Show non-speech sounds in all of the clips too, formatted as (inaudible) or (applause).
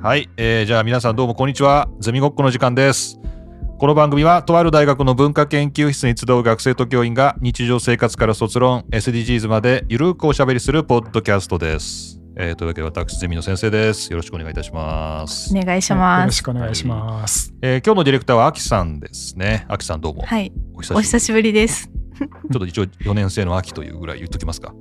はい、えーじゃあ皆さんどうもこんにちは。ゼミごっこの時間です。この番組はとある大学の文化研究室に集う学生と教員が日常生活から卒論 SDGs までゆるくおしゃべりするポッドキャストです、えーというわけで私ゼミの先生です。よろしくお願いいたします、お願いしよろします。くお願いします。えー今日のディレクターはアキさんですね。アキさんどうも、はい、お久しぶり。お久しぶりです。ちょっと一応4年生の秋というぐらい言っときますか。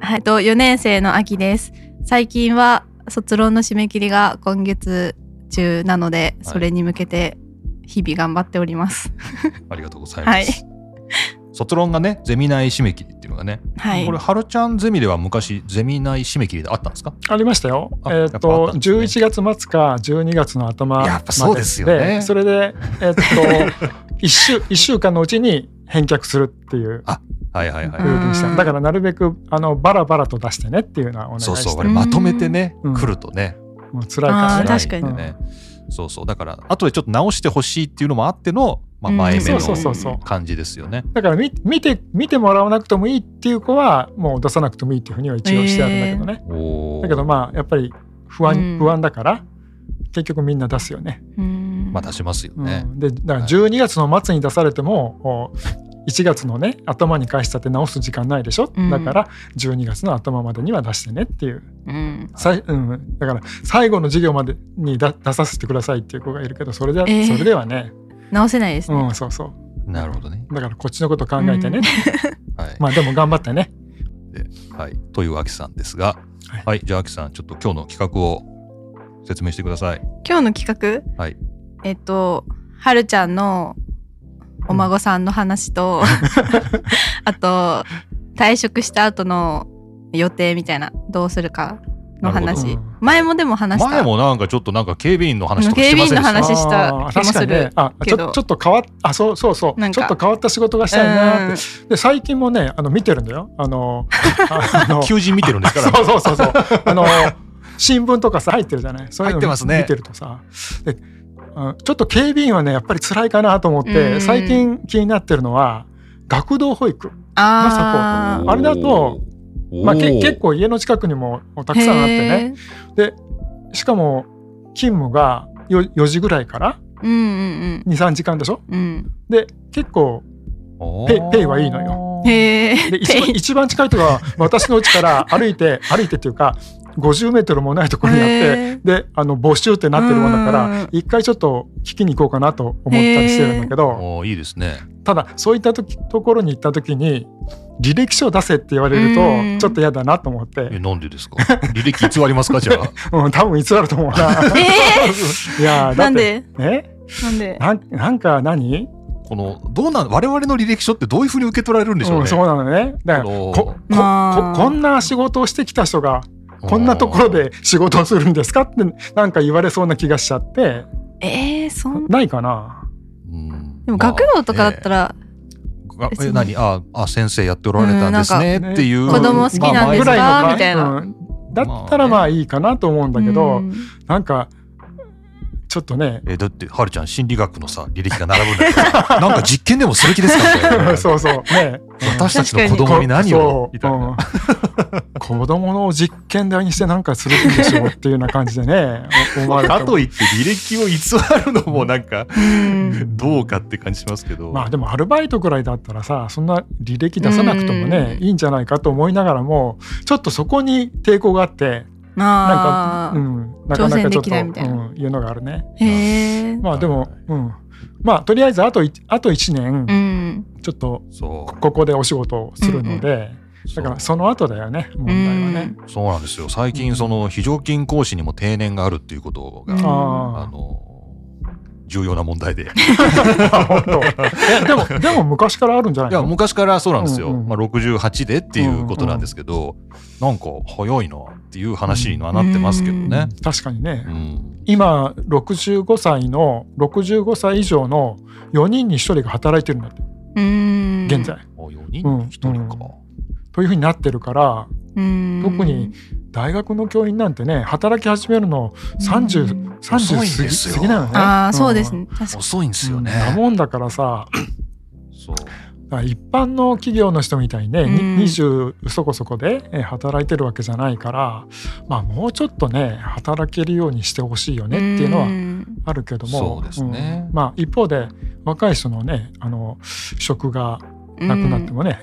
はい、と4年生の秋です。最近は卒論の締め切りが今月中なので、はい。それに向けて日々頑張っております。(laughs) ありがとうございます、はい。卒論がねゼミ内締め切りっていうのがね、はい。これ。はるちゃんゼミでは昔ゼミ内締め切りであったんですか？ありましたよ。あえっ、と、っね。11月末か12月の頭。までやっぱそうですよね。それで、えっ、と、(laughs) 1週、一週間のうちに返却するっていうはいはいはい、だからなるべく、あの、バラバラと出してねっていうのはお願いして。そうそう、あれまとめてね、うん来るとね、もう辛いから確かにうんね、そうそう、だから、後でちょっと直してほしいっていうのもあっての、まあ、うん前目そうそうそうそうの感じですよね。だから見見て見てもらわなくてもいいっていう子はもう出さなくてもいいっていうふうには一応してあるんだけどね、おーだけどまあやっぱり不安、うん不安だから結局みんな出すよね。うん。まあ、出しますよね。うん、でだから12月の末に出されても、こう1月のね頭に返したって直す時間ないでしょ、うん。だから12月の頭までには出してねっていう。うん。さい、うん、だから最後の授業までに出出させてくださいっていう子がいるけどそれで、えー。それではね、直せないですね。うん、そうそう。なるほどね。だからこっちのこと考えてね、(laughs) はい。まあでも頑張ってね。はい、という秋さんですが、はい。はい、じゃあ秋さん、ちょっと今日の企画を説明してください。今日の企画、はい。えっと、はるちゃんのお孫さんの話と、(laughs) あと、退職した後の予定みたいな、どうするかの話。前もでも話した。前もなんかちょっとなんか警備員の話とか警して備員のませんでした話した気もする確かにね。あちけど。ょちょっと変わっあそうそうそう。ちょっと変わった仕事がしたいなって。で最近もねあの見てるんだよ。あの (laughs) あの求人見てるんですから、そうそうそうそう。あの新聞とかさ入ってるじゃない？そういうの見てるとさ。であちょっと警備員はねやっぱり辛いかなと思っうん。て最近気になってるのは学童保育、あー。あれだとまあ、け結構家の近くにもたくさんあってね。でしかも勤務がよ4時ぐらいから？うんうん23時間でしょ？うん。で結構ペイペイはいいのよ。うん。へえ。で一番一番近いところは私の家から歩いて歩いてっていうか50メートルもないところにあってへであの募集ってなってるもんだかうん。ら一回ちょっと聞きに行こうかなと思ったりしてるんだけどいいですね。ただそういった時ところに行った時に履歴書を出せって言われるうん。とちょっと嫌だなと思っえ、て、なんでですか？履歴偽りますかじゃあ？(laughs) うん、多分偽ると思うな。(laughs) いやだなんってで？え？なんで？なんなんか何？この、どうなん、我々の履歴書ってどういうふうに受け取られるんでしょうね。うん、そうなのね。だからこのここんな仕事をしてきた人がこんなところで仕事をするんですかってなんか言われそうな気がしちゃって。えー、そんないかな。うん。でも学童とかだったら、まあ別に。え何？ああ先生やっておられたんですねうんっていう、子供好きなんですか？ぐらいのかみたいな。うんだったらまあいいかなと思うんだけど、うんなんかちょっとね。えだってはるちゃん心理学のさ履歴が並ぶんだから。(laughs) なんか実験でもする気ですか？(laughs) そうそう。ね。私たちの子供に何を？みたいな、う。ん。子供の実験台にしてなんかするんでしょうっていうような感じでね。(laughs) 思かといって履歴を偽るのもなんかうん。どうかって感じしますけど、まあでもアルバイトぐらいだったらさそんな履歴出さなくてもねうん。いいんじゃないかと思いながらもちょっとそこに抵抗があってなんか、まあ、うん、なかなかちょっと、ないみたいな。うん、いうのがあるね。へえ、まあでも、うん、まあとりあえずあといあと1年うん。ちょっとそう。ここでお仕事をするので、だからその後だよね問題はね。そうなんですよ。最近その非常勤講師にも定年があるっていうことが、うん。ああの重要な問題で。(laughs) でもでも昔からあるんじゃないいやの昔からそうなんですよ、うんうんまあ、68でっていうことなんですけど、なんか早いなっていう話にはなってますけどね。確かにね、うん。今65歳の65歳以上の4人に1人が働いてるんだって。うん。現在。あ4人に1人か、うんというふうになってるからうん特に大学の教員なんてね働き始めるの30、うん。30遅いん過ぎなのね。ああそうですんね。確か遅いんですよね。なもんだからさ一般の企業の人みたいにね、うん。に20そこそこでえー働いてるわけじゃないから、まあ、もうちょっとね働けるようにしてほしいよねっていうのはん。あるけどもそうですね。うん。まあ、一方で若い人のねあの職がなくなってもね、か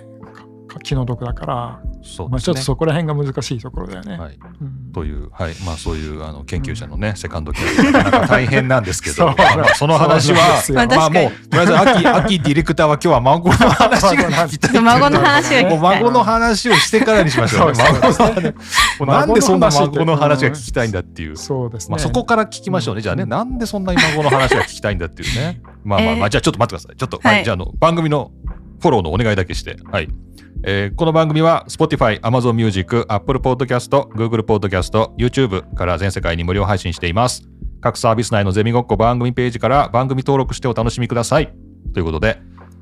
気の毒だから、まあ、そうですねちょっとそこら辺が難しいところだよね。はい、うんという、はいまあ、そういうあの研究者のね、セカンドキャリアなかなか大変なんですけど、そうまあまあその話はまあまあもう、とりあえず秋、秋ディレクターは今日は孫の話が聞きたい。孫の話が聞きたいもう孫の話をしてからにしましょうね。孫のなんでそんな孫の話が聞きたいんだっていう。そうですね。まあ、そこから聞きましょうね。じゃあね、なんでそんなに孫の話が聞きたいんだっていうね。まあまあまあ、えーじゃあちょっと待ってください。ちょっと、はいはい、じゃああの、番組のフォローのお願いだけして。はい。えーこの番組は Spotify、Amazon Music、Apple Podcast、Google Podcast、YouTube から全世界に無料配信しています。各サービス内のゼミごっこ番組ページから番組登録してお楽しみください。ということで、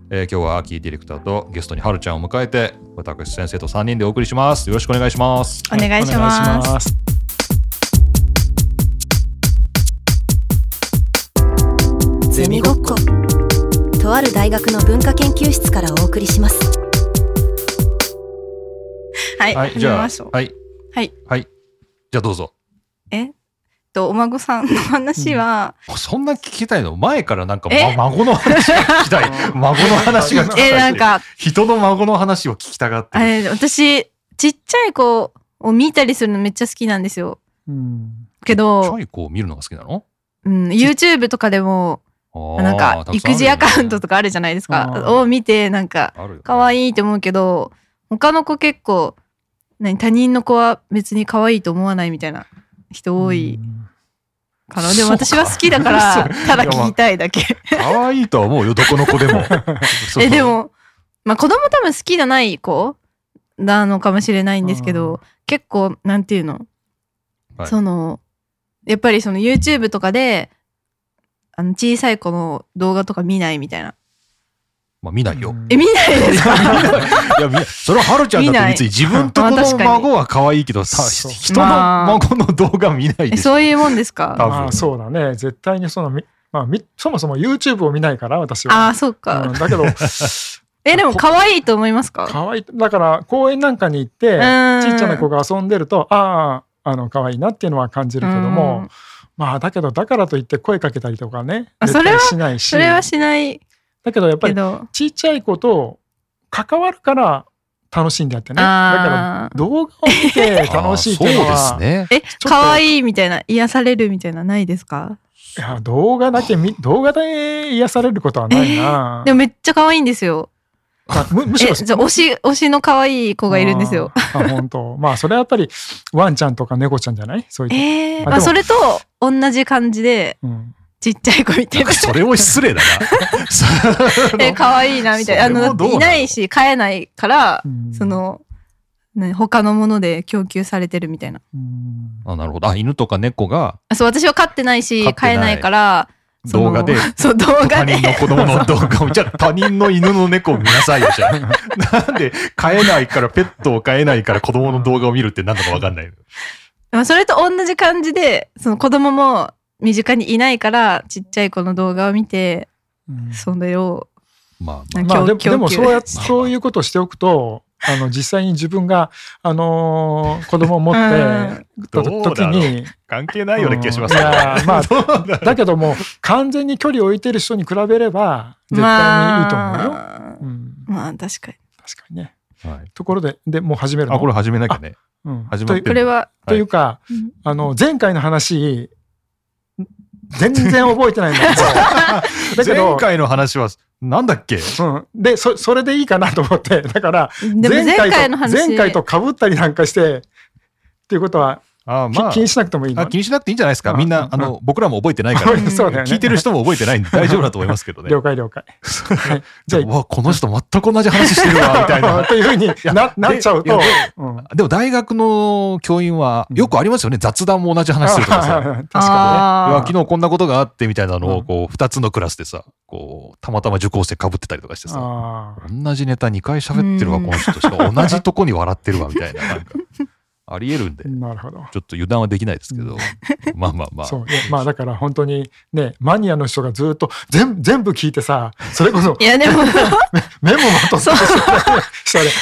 えー今日はアキディレクターとゲストにはるちゃんを迎えて、私先生と3人でお送りします。よろしくお願いします。お願いしますお願いしますゼミごっこ。とある大学の文化研究室からお送りします。はい、はい、始じゃあはい、はい。はい。じゃあどうぞ。え？と、お孫さんの話は、そんな聞きたいの？前からなんか、え？ま、孫の話が聞きたい。(laughs) 孫の話が聞きたい。え、なんか、人の孫の話を聞きたがってる。あれ、私、ちっちゃい子を見たりするのめっちゃ好きなんですよ。うんけチどャ、イコを見るのが好きなの？うん、YouTube とかでも、なんか、育児アカウントとかかあるじゃないですか。あーを見て、なんか、可愛いって思うけど、他の子結構、何、他人の子は別に可愛いと思わないみたいな人多いから。でも私は好きだから、ただ聞きたいだけ。可愛いとは思うよ、どこの子でも。そ (laughs) うえ、で、も、まあ子供多分好きじゃない子なのかもしれないんですけど、結構、なんていうの、はいその、やっぱりその YouTube とかで、あの小さい子の動画とか見ないみたいな。まあ見ないよ。え、見ないですか？(laughs) いや、みそれははるちゃんだって別に自分とこの孫は可愛いけど、さ人の孫の動画見ないえでしょ。そういうもんですか？多分。まあそうだね。絶対にそのみ、まあ、みそもそも YouTube を見ないから私は。ああ、そうか。うんだけど (laughs) え、でも可愛いと思いますか？可愛いだから公園なんかに行ってん。ちっちゃな子が遊んでるとあああの可愛いなっていうのは感じるけどもまあだけどだからといって声かけたりとかねそれは対しないし。それはしないだけどやっぱり。ちっちゃい子と関わるから楽しいんであってね。だから動画を見て楽しいっていうのはそうですね。え、と可愛いみたいな、癒されるみたいな、ないですか？いや動画だけ見 (laughs) 動画で癒されることはないな、(laughs) でもめっちゃ可愛いんですよ。あむ (laughs) むしえ、ろじゃあ推し、推しの可愛い子がいるんですよ。あ本当。まあそれはやっぱりワンちゃんとか猫ちゃんじゃない？そういう、えー、まあ、それと同じ感じで、うん、ちっちゃい子見てる。それも失礼だな。(laughs) え、可愛いな、みたいな。あの、いないし、飼えないから、うんその、ね、他のもので供給されてるみたいな。うんあなるほど。あ、犬とか猫があそう、私は飼ってないし、飼えないから、動画で？(laughs) そう、動画で他人。の子供の動画を、(laughs) じゃあ他人の犬の猫を見なさいよ、じゃあ。なんで飼えないから、ペットを飼えないから子供の動画を見るって何だかわかんないあそれと同じ感じで、その子供も身近にいないから、ちっちゃい子の動画を見て、うん。それを、まあまあ。まあでも供でもそうやそういうことをしておくとあの実際に自分が、あのー子供を持ってた時に関係ないような気がします。うん。いやまあ (laughs) だ。だけども完全に距離を置いてる人に比べれば絶対にいいと思うよ。まあうん、まあ確かに。確かにね。はい。ところででもう始めるの？あ、これ始めなきゃね。うん。始まってる。というこれは、というか、うんあの前回の話全然覚えてないんだけど。(laughs) だけど前回の話は、なんだっけ？うん、でそそれでいいかなと思って。だから前回の話。前回と被ったりなんかしてっていうことは、あき気にしなくてもいい気にしなくていいんじゃないですか。うんみんな、うんあの、僕らも覚えてないから。(laughs) 聞いてる人も覚えてないんで (laughs) 大丈夫だと思いますけどね。了解了解。(laughs) はいじゃうわ、この人全く同じ話してるわ、みたいな。というふうにやななっちゃうとでも大学の教員はよくありますよね。雑談も同じ話するとかさ。確かあーいや昨日こんなことがあってみたいなのうんをこう2つのクラスでさこうたまたま受講生かぶってたりとかしてにね。さあ同じネタ2回喋ってるわうんこの人しかも同じとこに笑ってるわみたいななんかありえるんで、なるほど。ちょっと油断はできないですけど、まあまあまあ。そう。まあだから本当にね、マニアの人がずっと全全部聞いてさ、それこそいやでも (laughs) メモまとってそ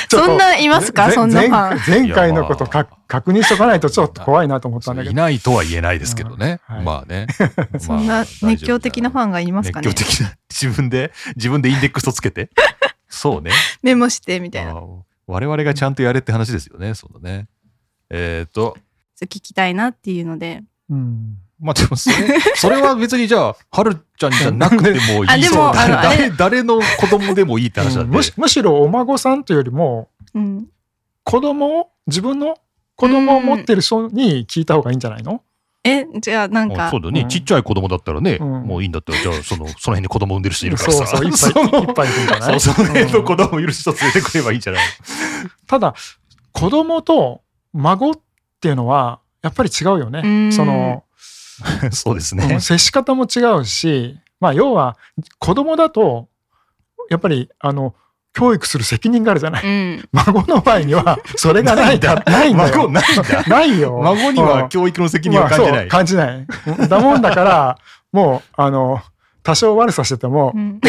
そんないますか？ぜそんなファン前前回のことか確認しとかないとちょっと怖いなと思ったんだけど。いないとは言えないですけどね。うんはいまあね。(laughs) そんな熱狂的なファンがいますかね？熱狂的な、自分で、自分でインデックスをつけて。(laughs) そうね。メモしてみたいな我々がちゃんとやれって話ですよね。そのね。えっ、と、聞きたいなっていうので。うん。まあでもそれ、(laughs) それは別にじゃあ、はるちゃんじゃなくてもいい。あでも誰誰の子供でもいいって話なん。で。むしむしろお孫さんというよりもうん。子供を自分の子供を持ってる人に聞いた方がいいんじゃないの、えじゃあなんか。あそうだね、うん。ちっちゃい子供だったらね、うん。もういいんだったら、じゃあ、その、その辺に子供産んでる人いるからさ。そうそう。いっぱいいっぱいいるんじゃない？そう、その辺の子供いる人連れてくればいいんじゃない？ただ子供と孫っていうのはやっぱり違うよね。うん (laughs) その、そうですねうん。接し方も違うしまあ要は子供だとやっぱりあの教育する責任があるじゃない。うん孫の場合にはそれがないか (laughs) ないんだよ。孫ないんだ。ないよ。孫にうんは教育の責任は感じない。感じない。だもんだからもうあの多少悪さしててもうん。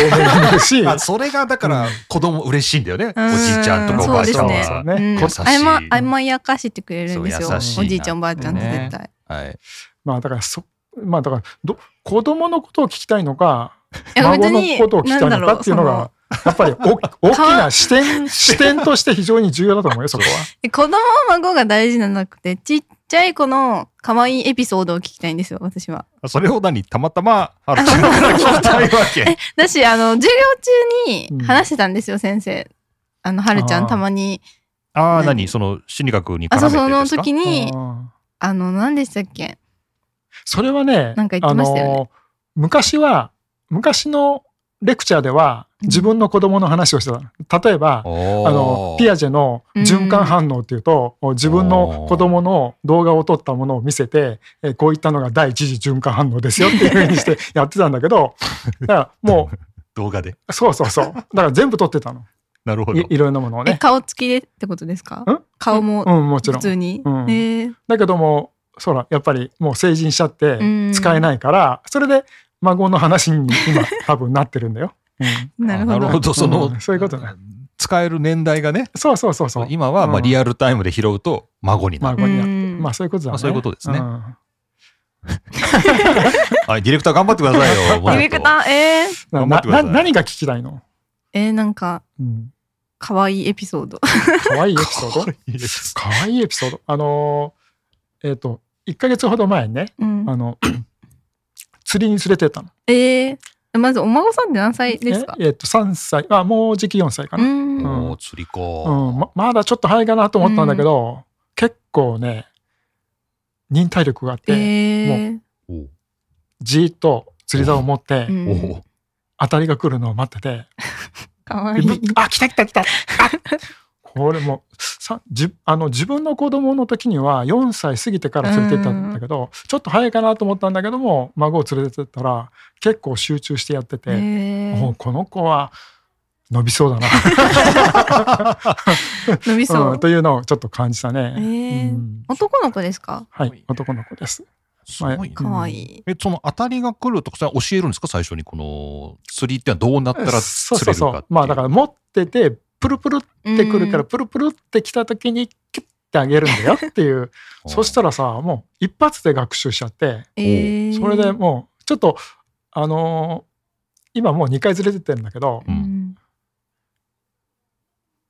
し。(laughs) あそれがだから子供嬉しいんだよね。うん。おじいちゃんとかおばあちゃんそうですは。ね。うん。優しい。あま甘やかしてくれるんですよ。おじいちゃんおばあちゃんって絶対、はい。まあだからそまあだからど子供のことを聞きたいのか孫のことを聞きたいのかっていうのがやっぱりお大きな視点視点として非常に重要だと思うよそこは。(laughs) え子供孫が大事じゃなくてちっちゃい子の可愛いエピソードを聞きたいんですよ私は。それを何たまたま、はるから聞きたいわけ？(laughs) だしあの授業中うんに話してたんですよ、先生。あのはるちゃんたまに。ああ、何何？その心理学に絡あそうそのめてですか時にうんあの何でしたっけ？それはねなんか言ってましたよね。あの昔は昔のレクチャーではうん自分の子供の話をしてた。例えば、あのピアジェの循環反応っていうと、自分の子供の動画を撮ったものを見せて、えこういったのが第一次循環反応ですよっていうふうにして (laughs) やってたんだけど、だからも動画で？う、そうそうそう。だから全部撮ってたの。なるほどい。いろんなものをえね。顔つきでってことですか？ん？顔もうん、もちろん。普通に、うんえーだけども、そら、やっぱりもう成人しちゃってうん使えないから、それで孫の話に今多分なってるんだよ。うん。なるほど。あなるほど。その、うん。そういうことね。使える年代がね、そうそうそうそう。今はまあうん。リアルタイムで拾うと孫になる。孫になって。うん。まあそういうことだね。まあそういうことですね。ん。(laughs) はい、ディレクター頑張ってくださいよ。(laughs) ディレクターえー、な頑張ってくださない。何が聞きたいの？えー、なんかうん。可愛いエピソード。可愛いエピソード？(laughs) 可愛いエピソード？あのーえっ、と、1ヶ月ほど前にね、うん。あの、(clears throat) 釣りに連れてったの。えー、まずお孫さんって何歳ですか？ええっ、と、3歳、あ、もうじき4歳かな。もう釣りか。うんままだちょっと早いかなと思ったんだけど、結構ね、忍耐力があって、えー。おうじーっと釣り竿を持って、うん。当たりが来るのを待ってて、(laughs) かわいい。あ、来た来た来たあこれもさじあの自分の子供の時には4歳過ぎてから連れて行ったんだけど、ちょっと早いかなと思ったんだけども孫を連れてったら結構集中してやってて、えー、もうこの子は伸びそうだな、(laughs) 伸びそう、うんというのをちょっと感じたね。えー。うん。男の子ですか？はい、男の子です。すごいね。かわいい、え、その当たりが来るとか、それは教えるんですか？最初にこの釣りってどうなったらそう釣そうそう。れるかっていう。まあだから持っててプルプルってくるから、うん。プルプルってきた時にキュッてあげるんだよっていう。(laughs) そしたらさもう一発で学習しちゃってえー、それでもうちょっとあのー今もう2回連れてってるんだけどううん。ん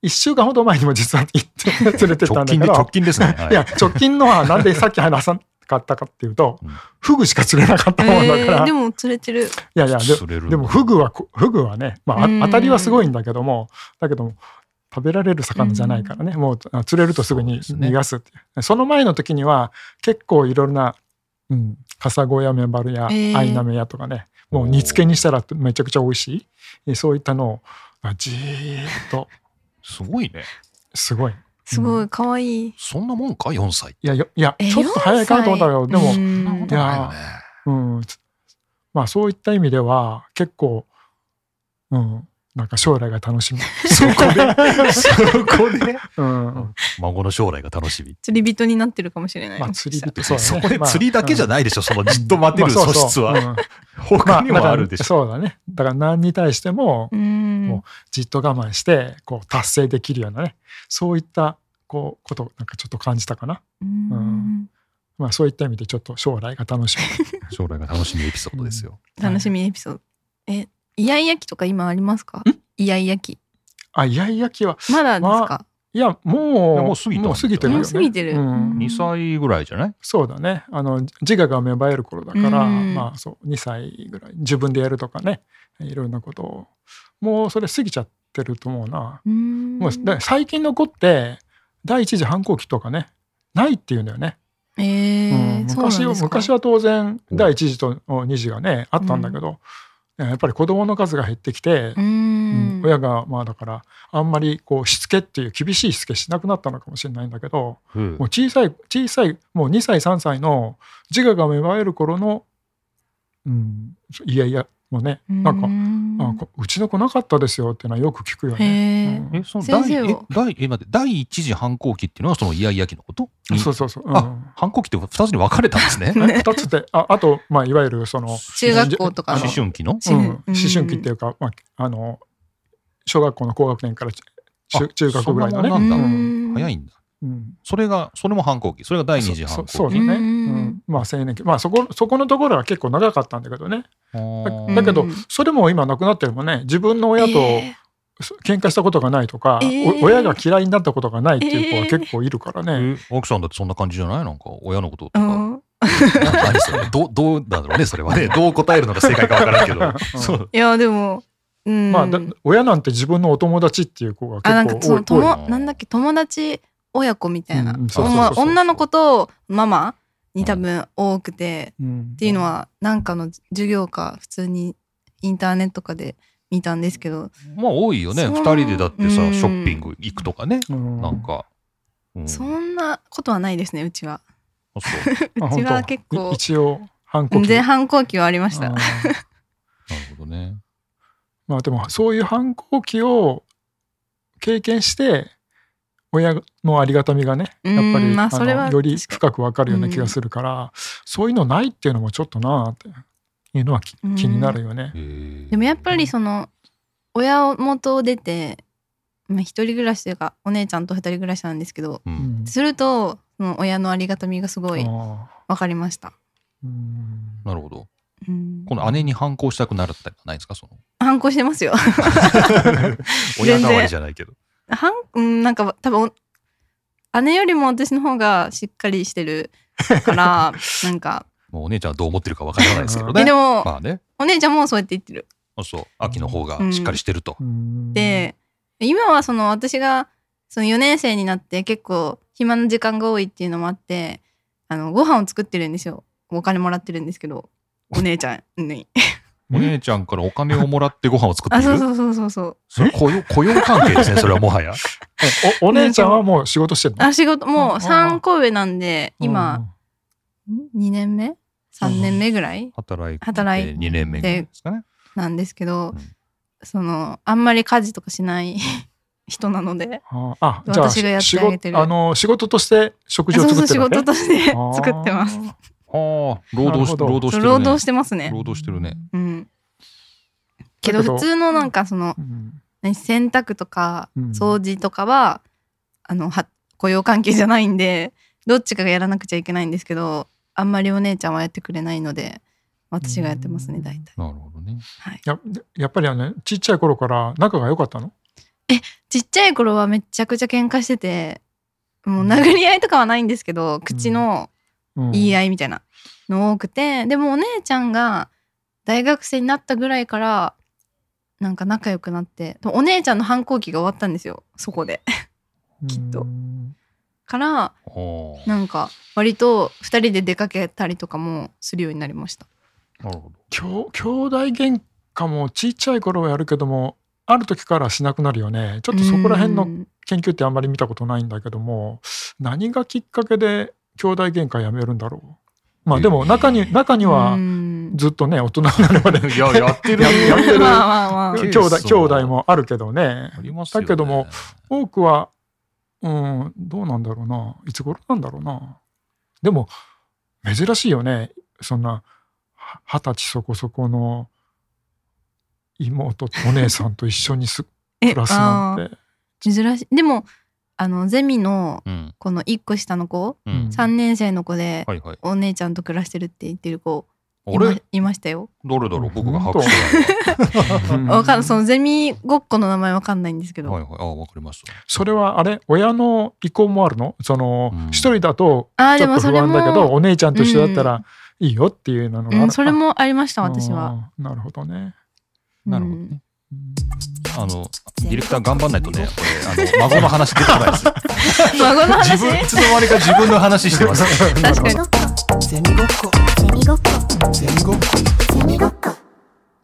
1週間ほど前にも実は行って連れてったんだけど。直近ですね。はい。や直近のはなんでさっき話さなかったかっていうとうん。フグしか釣れなかったもんだから、えー、でも釣れてる。いやいやで釣れるでもフグはこフグはね、まあ、当たりはすごいんだけどもだけども食べられる魚じゃないからね、もうあ釣れるとすぐに逃がすっていう。その前の時には結構いろんな、うん、カサゴやメバルやえー。アイナメやとかねもう煮付けにしたらめちゃくちゃ美味しい。えそういったのをあじーっと。すごいね。すごい。すごい可愛い。そんなもんか ?4 歳。いやよいやえちょっと早いかなと思ったけどでも、いよね。うん、つまあそういった意味では結構、うん、なんか将来が楽しみ。(laughs) そこで。そこで？うん。孫の将来が楽しみ。釣り人になってるかもしれない。まあ釣り人。そうだね。そこでまあ釣りだけじゃないでしょ、そのじっと待てるまあそうそう。素質は、うん。他にもあるでしょ、そうだね。だから何に対してもうん。こ。じっと我慢してこう達成できるようなね。そういったこうことなんかちょっと感じたかな。うん。まあそういった意味でちょっと将来が楽しみ。(laughs) 将来が楽しみエピソードですよ、楽しみエピソード。え、イヤイヤ期とか今ありますか？イヤイヤ期。あいやいやきはまだですか？いやもうもう過ぎもう過ぎてるよね。もう過ぎてる。うん。うん2歳ぐらいじゃない？そうだね。あの自我が芽生える頃だから、うん。まあそう2歳ぐらい。自分でやるとかね。いろんなことをもうそれ過ぎちゃってると思うな。うん。もうだ最近の子って第一次反抗期とかねないっていうんだよね。えうん。ー、そうなん昔はですか？昔は当然第一次と二次がねあったんだけど、やっぱり子供の数が減ってきて、ううんん。親がまあだからあんまりこうしつけっていう厳しいしつけしなくなったのかもしれないんだけどうんもう小さい小さいもう2歳3歳の自我が芽生える頃の、うん、いやいやもうねなんか、あこうちの子なかったですよっていうのはよく聞くよへね。えうん。えその第先生はえ第え待って第一次反抗期っていうのはそのイヤイヤ期のこと？に。そうそうそう。うん。あ反抗期って2つに分かれたんですね。ね (laughs) 二つってああと、まあ、いわゆるその中学校とか思春期の？思春期っていうか、まあ、あの小学校の高学年から中学ぐらいのね。早いんだうん。それがそれも反抗期。それが第二次反抗期。そそうだね、ううん。んまあ青年期。まあそこそこのところは結構長かったんだけどね。あだけど、うん。それも今なくなってるもんね自分の親とえ喧嘩したことがないとか、えーお親が嫌いになったことがないっていう子は結構いるからね、え奥さんだってそんな感じじゃないなんか親のこととか、うん。な何それ？どうどうなんだろうねそれはね。どう答えるのが正解かわからんけど、うん。そう。いやでも、うん、まあだ親なんて自分のお友達っていう子があなんかその結構多い多い友なんだっけ友達親子みたいな、女の子とママに多分多くて、うん。っていうのはなんかの授業か普通にインターネットとかで見たんですけど、まあ多いよね。そう。二人でだってさうん。ショッピング行くとかね、うん。なんか、うん、そんなことはないですねうちは。あそう。(laughs) ちは結構。い一応反抗期。前反抗期はありました。(laughs) なるほどね。まあでもそういう反抗期を経験して親のありがたみがねやっぱうんり、あまあそれはのより深くわかるような気がするから、そういうのないっていうのもちょっとなあっていうのはきうん気になるよね。でもやっぱりその親元を出てまあ一人暮らしというかお姉ちゃんと二人暮らしなんですけどううん。んするとその親のありがたみがすごいあ分かりました、ーうん。なるほど。うん、この姉に反抗したくなるってないですか？その。反抗してますよ。(laughs) 親代わりじゃないけど反うんなんか多分お姉よりも私の方がしっかりしてるから (laughs) なんか。もうお姉ちゃんはどう思ってるかわからないですけどね。えでも、まあね。お姉ちゃんもそうやって言ってる。あそう。秋の方がしっかりしてると、うん。で今はその私がその4年生になって結構暇な時間が多いっていうのもあってあのご飯を作ってるんですよ。お金もらってるんですけどお姉ちゃんにお姉ちゃんからお金をもらってご飯を作ってあそうそうそうそうそう。それ雇用雇用関係ですねそれはもはや。え (laughs) おお姉ちゃんはもう仕事してるの？あ仕事もうあ3個上なんで今、ん2年目？3年目ぐらい？働いて働いて。2年目ぐらいですかね。なんですけど、うん。そのあんまり家事とかしない (laughs) 人なのでああじゃあ私がやって仕あげてる。事あの仕事として食事をそうそう仕作ってるわけ？事として作ってます。ああ労働し労働してるね。労働してますね。労働してるね。うん。けど普通のなんかそのうん。何洗濯とかうん。掃除とかは、あのは雇用関係じゃないんでどっちかがやらなくちゃいけないんですけどあんまりお姉ちゃんはやってくれないので私がやってますねうん。大体。なるほどね。はい。ややっぱりあのねちっちゃい頃から仲が良かったの？ちっちゃい頃はめちゃくちゃ喧嘩しててもう殴り合いとかはないんですけど口のうん言い合いみたいなの多くて、でもお姉ちゃんが大学生になったぐらいからなんか仲良くなってお姉ちゃんの反抗期が終わったんですよそこで。きっと。うんからなんか割と2人で出かけたりとかもするようになりました。なるほど。きょ兄弟喧嘩もちっちゃい頃はやるけどもある時からしなくなるよね。ちょっとそこら辺のうん。研究ってあんまり見たことないんだけども何がきっかけで兄弟喧嘩やめるんだろう。まあでも中に中にはうん。ずっとね大人になるまでいややってる。ややってる。まあまあまあ。ケース兄弟兄弟もあるけどね。ありますよね。だけども多くはうんどうなんだろうな。いつ頃なんだろうな。でも珍しいよね。そんなは二十歳そこそこの妹とお姉さんと一緒にす (laughs) え暮らすなんあてー。珍しい。でもあのゼミのうん。この1個下の子ううん。ん3年生の子ではいはい。お姉ちゃんと暮らしてるって言ってる子あいまれいましたよ。どれだろう？僕が把握してわかんそのゼミごっこの名前わかんないんですけど、はいはい。あわかりました。それはあれ？親の意向もあるの？そのうん。一、人だとあーちょっと不でもそれも安だけどお姉ちゃんと一緒だったらいいよっていうのがある、うん、それもありました私は。あーなるほどね、なるほどね。うんあのディレクター頑張んないとねこれあの孫の話出てこないです (laughs) 孫の話？自分いつの間にか自分の話してます。確かに。ゼミごっこ。ゼミごっこ。ゼミごっこ。ゼミごっこ。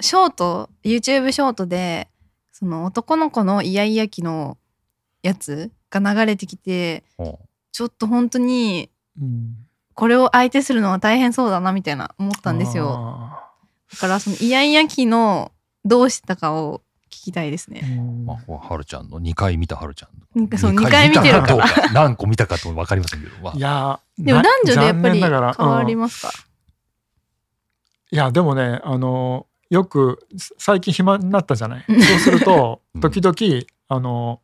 ショート YouTube ショートでその男の子のイヤイヤ期のやつが流れてきておちょっと本当にうん。これを相手するのは大変そうだなみたいな思ったんですよ。あだからそのイヤイヤ期のどうしてたかを聞きたいですね。まあ、はるちゃんの2回見たはるちゃんなんかそう二二回見てるから。何個見たかと分かりませんけど、まあいやーでも男女でやっぱり残念ながら変わりうんますか、いやでもねあのよく最近暇になったじゃない？うん。そうするとうん。時々あの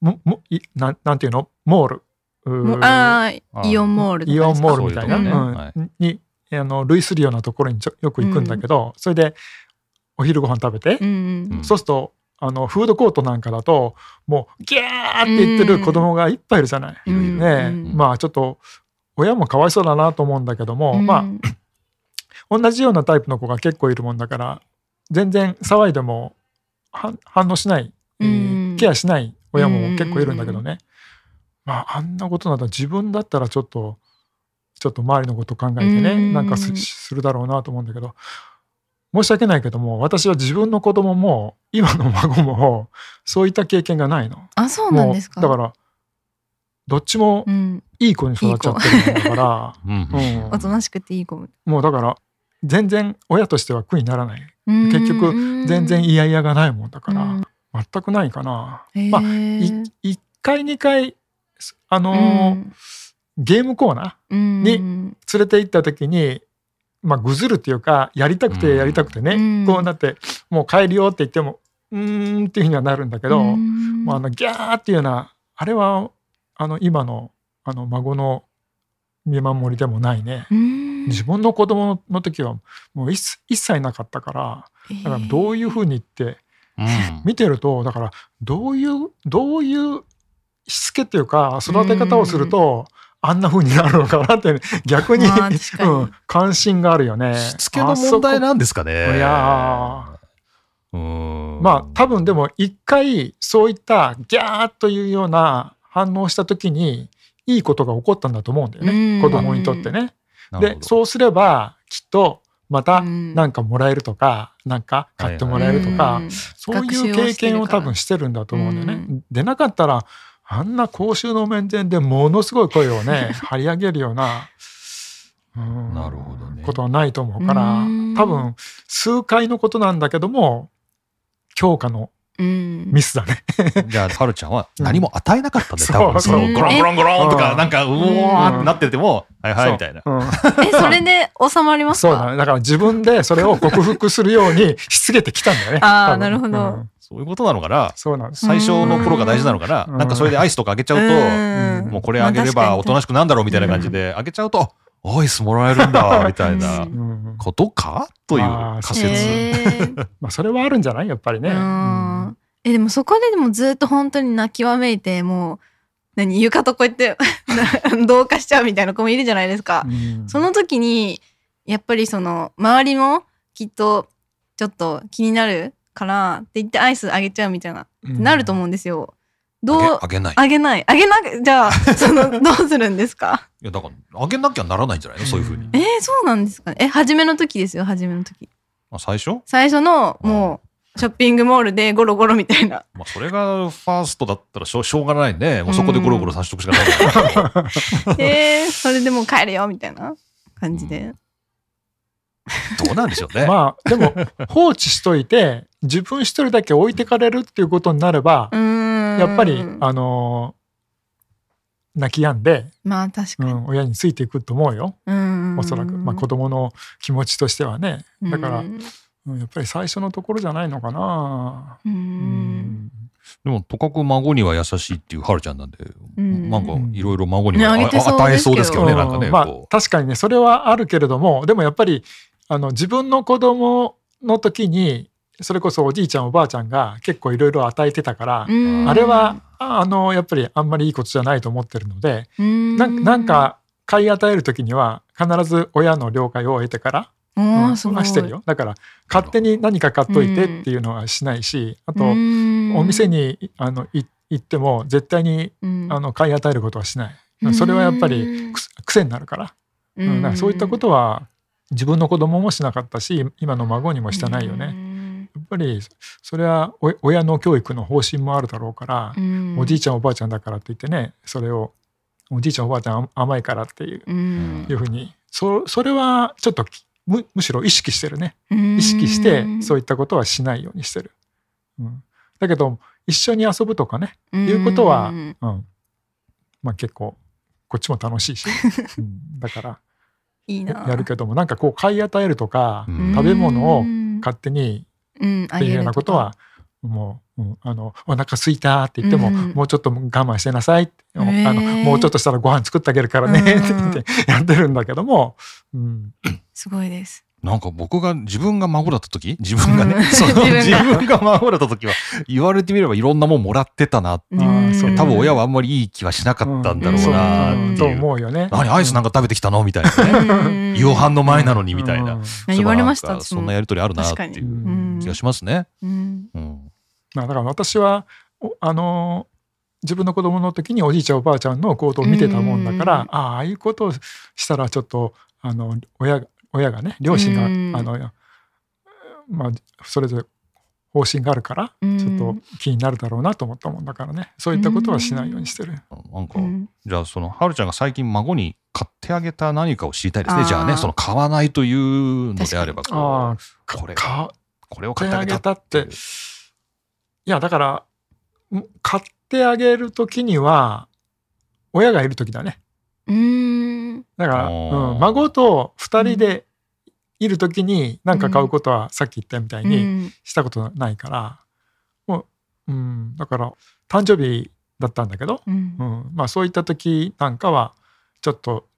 ももいなんなんていうの？モール。あーあー。イオンモールイオンモールルみたいな、そういうとこうん。ねはい。にあの類するようなところにちょよく行くんだけど、それでお昼ご飯食べて、そうするとあのフードコートなんかだともうギャーって言ってる子供がいっぱいいるじゃない。ねえ、うん。まあちょっと親もかわいそうだなと思うんだけども、うん。まあ同じようなタイプの子が結構いるもんだから全然騒いでも反反応しない、えーうん。ケアしない親も結構いるんだけどね、まああんなことなら自分だったらちょっとちょっと周りのこと考えてね、うん。なんかすするだろうなと思うんだけど申し訳ないけども私は自分の子供も今の孫もそういった経験がないの。あそうなんですか？だからどっちもうん、いい子に育っちゃってるもんだから。うん。うん。おとなしくていい子。もうだから全然親としては苦にならない。結結局全然嫌々がないもんだから、うん。全くないかな。まあい1回2回あのーゲームコーナうん。にうんー連れて行った時にまあぐずるっていうかやりたくてやりたくてね、うん。こうなってもう帰るよって言ってもうーんっていうふうにはなるんだけど、うん。もうあのギャーっていうようなあれはあの今のあの孫の見守りでもないね。うん。自分の子供の時はもう一一切なかったからだからどういうふうにってうん。見てるとだからどういうどういうしつけっていうか育て方をするとあんな風になるのかなって (laughs) 逆に、に。うん、関心があるよね。しつけの問題なんですかね。いやうん。まあ多分でも一回そういったギャーというような反応した時にいいことが起こったんだと思うんだよね、うん。子供にとってね。でそうすればきっとまたうん。なんかもらえるとか、なんか買ってもらえるとか、うん。そういう経験を多分してるんだと思うんだよね。うでなかったらあんな公衆の面前でものすごい声をね (laughs) 張り上げるような、うんなるほどね。ことはないと思うからうん。多分数回のことなんだけども強化のうん。ミスだね。(laughs) じゃあはるちゃんは何も与えなかったんだよ、うん多分。そそうのゴロンゴロンゴロンとかうん。なんかうおーってなっててもはいはいみたいな。(laughs) えそれで収まりますか？そうだね。だから自分でそれを克服するようにしつけてきたんだよね。あー多分。なるほど。うんそういうことなのかなそうなんです。最初の頃が大事なのかなうん。なんかそれでアイスとかあげちゃうとん。もうこれあげればおとなしくなんだろうみたいな感じであげちゃうとアイスもらえるんだみたいな。うん。ことか？というまあ仮説 (laughs) まあそれはあるんじゃない？やっぱりね。うん。えでもそこででもずっと本当に泣きわめいてもう何床とこうやって (laughs) 同化しちゃうみたいな子もいるじゃないですか。うん。その時にやっぱりその周りもきっとちょっと気になるからって言ってアイスあげちゃうみたいな、うん。なると思うんですよ。どうあげない。あげない。あげなくじゃあ (laughs) そのどうするんですか？いやだからあげなきゃならないんじゃないの？そういうふうに。えー、そうなんですかね。え初めの時ですよ初めの時。あ最初？最初のもうショッピングモールでゴロゴロみたいな。まあそれがファーストだったらしょうしょうがないね。もうそこでゴロゴロさせておくしかない。から (laughs) えー、それでもう帰るよみたいな感じで。どうなんでしょうね。(laughs) まあでも放置しといて自分一人だけ置いてかれるっていうことになれば、ややっぱりあの泣き止んで、まあ確かに。うん、親についていくと思うよ。うん。おそらく、まあ、子供の気持ちとしてはね。だから、うん。うんやっぱり最初のところじゃないのかな。ううん。んでも、とかく孫には優しいっていうはるちゃんなんで、うん。なんかいろいろ孫には、ね与えそうですけど。ね、うんなんかね。まあこう。確かにねそれはあるけれどもでもやっぱりあの自分の子供の時にそれこそおじいちゃんおばあちゃんが結構いろいろ与えてたから、うん。あれはあのやっぱりあんまりいいことじゃないと思ってるので、うん。なんか買い与える時には必ず親の了解を得てから、おうんしてるよ。だから勝手に何か買っといてっていうのはしないし、あと、うん。お店にあのい行っても絶対にうん。あの買い与えることはしない。それはやっぱり癖になるから,、うん、だからそういったことは自分の子供もしなかったし今の孫にもしてないよね。やっぱりそれはお親の教育の方針もあるだろうから、おじいちちゃんおばあちゃんだからって言ってねそれをおじいちゃんおばあちゃん甘いからっていう,、ゃん。いうふうにそそれはちょっとむむしろ意識してるね。うん。意識してそういったことはしないようにしてる。うん、だけど一緒に遊ぶとかねいうことは、ううん。んまあ、結構こっちも楽しいし、(laughs) うん。だからいいな。やるけどもなんかこう買い与えるとか、うん。食べ物をうん勝手にうんっていうようなことはもう、うんあのお腹空いたって言っても、うんもうちょっと我慢してなさいって、あのもうちょっとしたらご飯作ってあげるからねってうん言ってやってるんだけども、うん、すごいですなんか僕が自分が孫だった時？自分がね、うん。その自分が。自分が孫だった時は言われてみればいろんなもんもらってたなっていう。う多分親はあんまりいい気はしなかったんだろうなう。んとっていう。思うよね。何アイスなんか食べてきたの？みたいなね。夕飯の前なのにみたいな。うん。言われましたそんなやりとりあるなっていう気がしますね。うん。うん。まあだから私はおあの自分の子供の時におじいちゃんおばあちゃんの行動を見てたもんだから、うん。ああああいうことをしたらちょっとあの親が親がね両親が、うん。あのまあそれぞれ方針があるから、うん。ちょっと気になるだろうなと思ったもんだからね。そういったことはしないようにしてる。なんか、うん。じゃあそのはるちゃんが最近孫に買ってあげた何かを知りたいですね。じゃあねその買わないというのであればこうああこれかこれを買買っててあげたって。ていやだからん買ってあげる時には親がいる時だね。うんだから、うん、孫と2人でいる時に何か買うことはさっき言ったみたいにうん。したことないから、もう、うん、だから誕生日だったんだけど、うん。うんまあ、そういった時なんかはちょっと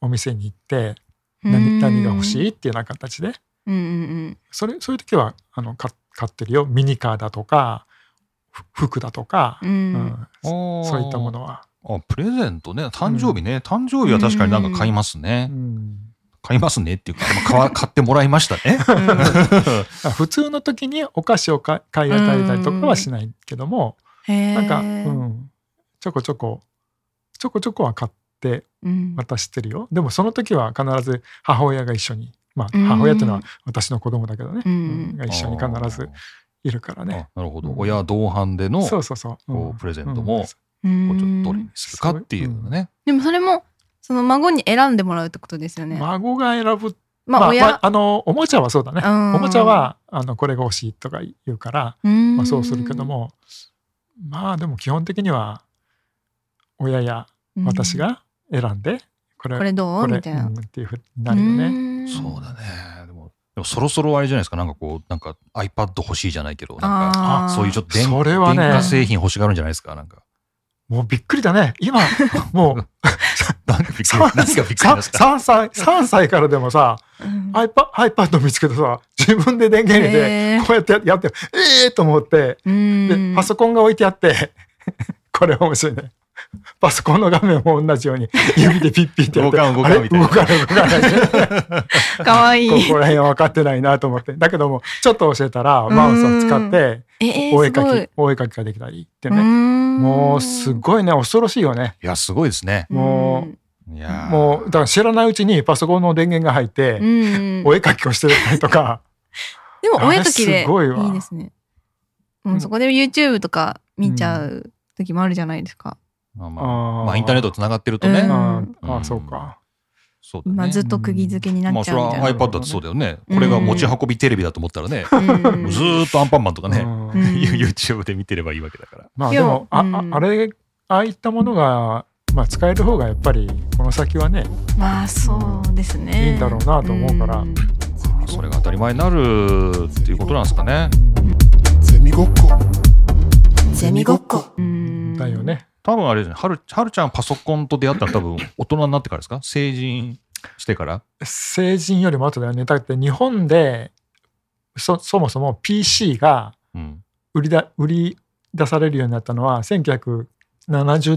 お店に行ってうん。何何が欲しいっていうような形でうんうんそれそういう時はあの買買ってるよ。ミニカーだとかふ服だとか、うん。うん。そそういったものは。あプレゼントね。誕生日ね、誕生日は確かになんか買いますね、うん。買いますねっていうか、まあ買わ (laughs) 買ってもらいましたね。普通の時にお菓子を買い買い与えたりとかはしないけども、へなんか、うーん、ちょこちょこちょこちょこは買ってうん。渡してるよ。でもその時は必ず母親が一緒にまあうん。母親っていうのは私の子供だけどね、うん。うん。が一緒に必ずいるからね。あなるほど、うん親同伴でのそうそうそう。プレゼントもうんこうちょっとどれにするかっていうのね、でもそれもその孫に選んでもらうってことですよね。孫が選ぶ。まあ親、まあ、あのおもちゃはそうだね。うん。おもちゃはあのこれが欲しいとか言うから、うん。まあ、そうするけどもまあでも基本的には親や私が選んでこれこれどう？これみたいな。うんっていうふうになるよね。ねそうだね。でもでもそろそろあれじゃないですか？なんかこうなんか iPad 欲しいじゃないけどなんかそういうちょっと電それはね電化製品欲しいがあるんじゃないですか？なんかもうびっくりだね。今、(laughs) もう、(laughs) なんかびっくりさ何がびっくりなんですか3歳、三歳からでもさ、うん、iPad, 見つけてさ、自分で電源入れて、こうやってやって、ええー、と思って、パソコンが置いてあって、(laughs) これ面白いね。パソコンの画面も同じように指でピッピッってやって、動かな動かない動かない。かわいい。ここら辺は分かってないなと思って。だけども、ちょっと教えたら、マウスを使って、えー、お絵すごい描き、お絵描きができたりってね。ねもう、すごいね、恐ろしいよね。いやすごいですね。もいやー。もう、だから知らないうちにパソコンの電源が入って、うん、うんお絵描きをしてたりとか、(laughs) でもお絵描きでいわ。いいですね。もうそこで YouTube とか見ちゃう時もあるじゃないですか。まあまあーあ。まあインターネットつながってるとね、うん。あうん。あ、そうか。そうだね。まあ、ずっと釘付けになまあそれはっちゃうみたいな。iPad だってそうだよね。これが持ち運びテレビだと思ったらね、うんずーっとアンパンマンとかね、うん YouTube で見てればいいわけだから。まあでもあ,あ、うんあれああいったものが、まあ、使える方がやっぱりこの先はねまあそうですね。いいんだろうなと思うからんそれが当たり前になるっていうことなんですかね。ゼミごっこゼミごっこうんだよね。多分あれですね、はるはるちゃんパソコンと出会ったの多分 (laughs) 大人になってからですか？成人してから？成人よりも後だよね。だって日本でそそもそも PC がうん。売りだ売り出されるようになったのは1970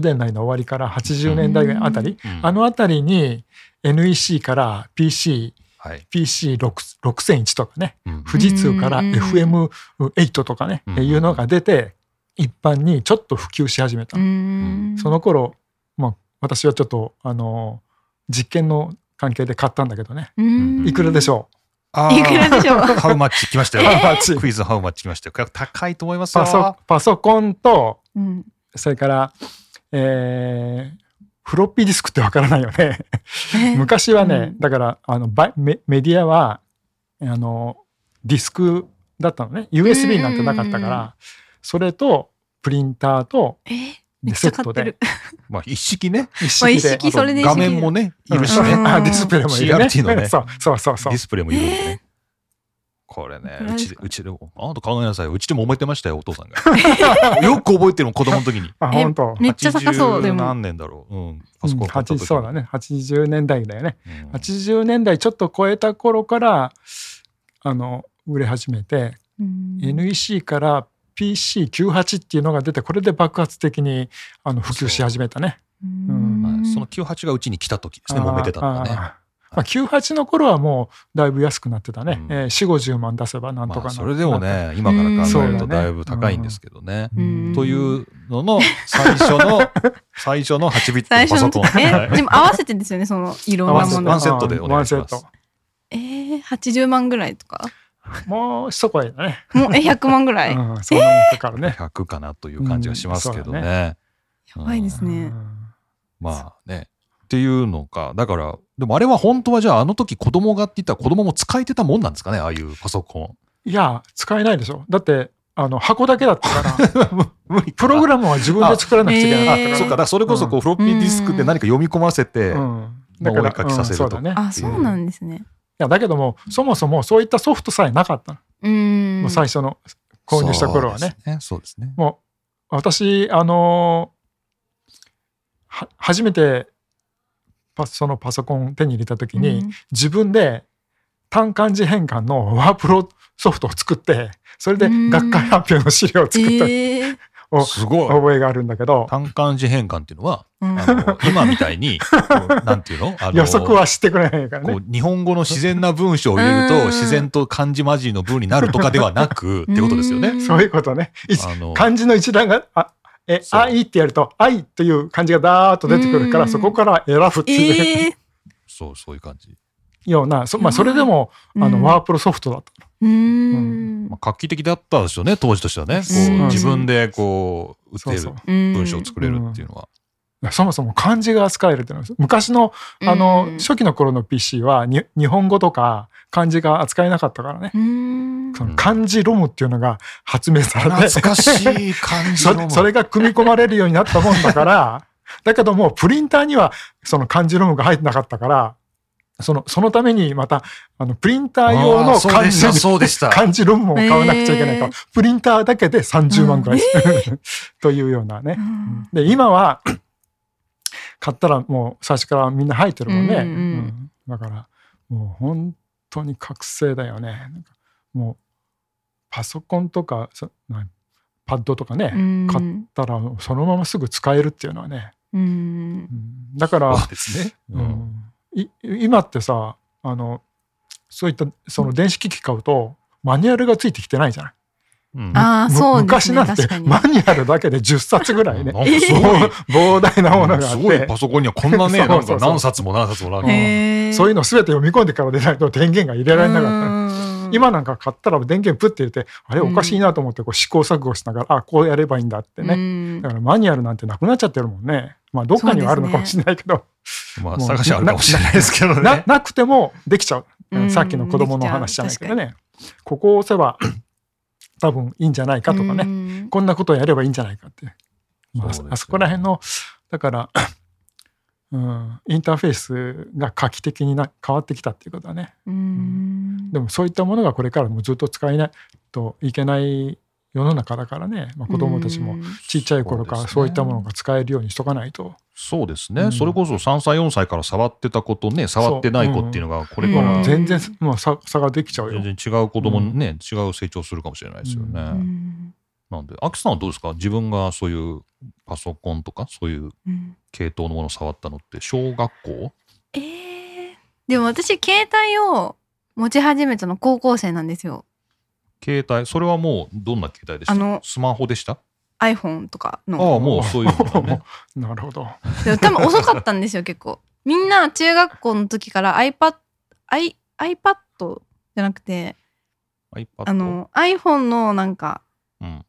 年代の終わりから80年代あたり、うん。あのあたりに NEC から PC はい。PC6001 とかねうん。富士通からうん。FM8 とかね、うん。いうのが出て一般にちょっと普及し始めた、うん。その頃、まあ、私はちょっとあの実験の関係で買ったんだけどね。うん。いくらでしょあいくらでしょう？ハウマッチ来ましたよ。ハウマッチクイズハウマッチ来ましたよ。高いと思いますパソよ。パソコンとうん。それから、えーフロッピーディスクってわからないよね。え昔はね、うん。だからあのバイメメディアはあのディスクだったのね。USB なんてなかったから、うんうんうんそれとプリンターとでセットで。(laughs) まあ一式ね。一まあ一式で式それで画面もね、いるしね。うんあディスプレイもいるね CRT のねそうそうそうそうディスプレイもいるんでね。これね、うちで、うちで、あなた考えなさいよ。うちでも揉めてましたよ、お父さんが。(laughs) よく覚えてるもん、子供の時に。あえ本当めっちゃ高そうで80も。何年だろう。うん。パソコン買った80時そうだね80年代だよね、うん80年代ちょっと超えた頃からあの売れ始めて、うん NEC から PC98 っていうのが出てこれで爆発的にあの普及し始めたね。う。ん。はい。その98がうちに来た時ですね、揉めてたのがね。まあ、98の頃はもうだい。ぶ安くなってたね、うんえー、4 5 0万出せばなんとかなまあ、それでもね、今から考えるとだい。ぶ高い。んですけどね。うんとい。うのの最初の、最初の8ビット最初ののパソコン。えはい。でも合わせてですよねそのい。ろんなものワンセットでお願い。しますえー、80万ぐらい。とかトもうそこへだね、もうえ100万ぐらい、やうん、そんなもんかかるね、100かなという感じがしますけどうんね。ばいですね、まあね。っていうのか。だから、でもあれは本当はじゃああの時子供がって言ったら子供も使えてたもんなんですかね？ああいうパソコン。いや使えないでしょ。だってあの箱だけだったから (laughs) プログラムは自分で作らなくちゃいけなかったから、そっか、だからそれこそこうフロッピーディスクで何か読み込ませて、うん、まあお絵描きさせると。うん。そうだね。いあそうなんですねやだけどもそもそもそういったソフトさえなかったの、うん。もう最初の購入した頃はね。そうですね。そうですね。もう私あのは初めてパそのパソコン手に入れた時に、うん。自分で単漢字変換のワープロソフトを作ってそれでうん。学会発表の資料を作った。えー。おすごい。覚えがあるんだけど。単漢字変換っていうのは、うん。あの今みたいに、(laughs) なんていうの？あの予測はしてくれないからね。こう日本語の自然な文章を入れるうん。と自然と漢字マジの文になるとかではなく (laughs) ってことですよね。うん。そういうことね。いあの漢字の一覧があえ愛ってやると愛という漢字がダーッと出てくるからうん。そこから選ぶっていう、え (laughs) ーそうそういう感じ。ようなそ,、まあ、それでもあうん。のワープロソフトだったうーん。まあ、画期的だったでしょうね当時としてはね。こう自分でこう打てる文文章を作れるっていうのは。そもそも漢字が扱えるっていうのは昔のあの、うん初期の頃の PC はに日本語とか漢字が扱えなかったからね、その漢字ロムっていうのが発明されて。懐かしい漢字そのれそれが組み込まれるようになったもんだから。だけどもプリンターにはその漢字ロムが入ってなかったからそのそのためにまたあのプリンター用の漢字。漢字ロムを買わなくちゃいけないか。ら、へプリンターだけで30万ぐらいする、(laughs) というようなね。う。ん。で今は (clears throat) 買ったらもう最初からみんな入ってるもんね、うんうんうん。だからもう本当に覚醒だよね。もうパソコンとかパッドとかね、うん。買ったらそのまますぐ使えるっていうのはね、うん。うん。だから、そうですね。ううん今ってさあのそういったその電子機器買うとマニュアルがついてきてないじゃない？うん。あそうね。昔なんてマニュアルだけで10冊ぐらいね、なんかすごい。(laughs) 膨大なものがあっすごいてパソコンにはこんなね、そう何冊も何冊もそういうの全て読み込んでから出ないと電源が入れられなかった。うん今なんか買ったら電源プッて入れてあれおかしいなと思ってこう試行錯誤しながら、あこうやればいいんだってね、うん。だからマニュアルなんてなくなっちゃってるもんね。まあどっかにはあるのかもしれないけどまあ、探しあるかもしれないですけどね。ななくてもできちゃう、うんさっきの子供の話じゃないけどねここを押せば (clears throat) 多分いいんじゃないかとかね、ね。こんなことをやればいいんじゃないかって、まあそうですよあそこら辺のだから、(clears throat) うん、インターフェースが画期的にな変わってきたっていうことはね。うん。でもそういったものがこれからもずっと使えないといけない世の中だからね、まあ、子供たちもちっちゃい頃からそういったものが使えるようにしとかないと、そうですね、うん。それこそ3歳、4歳から触ってた子とね、触ってない子っていうのが、これからうん。全然もう差差ができちゃうよ。全然違う子供にね、違う成長するかもしれないですよね。うん。なんで、アキさんはどうですか？自分がそういうパソコンとか、そういううん。系統のものを触ったのって、小学校？えー。でも私携帯を持ち始めたの高校生なんですよ携帯、それはもうどんな携帯でした？あのスマホでした？あ iPhone とかあ、のもうそういうのね。(laughs) なるほど。でも多分遅かったんですよ結構。みんな中学校の時から iPad, I iPad じゃなくて iPad？あの iPhone のなんかうん、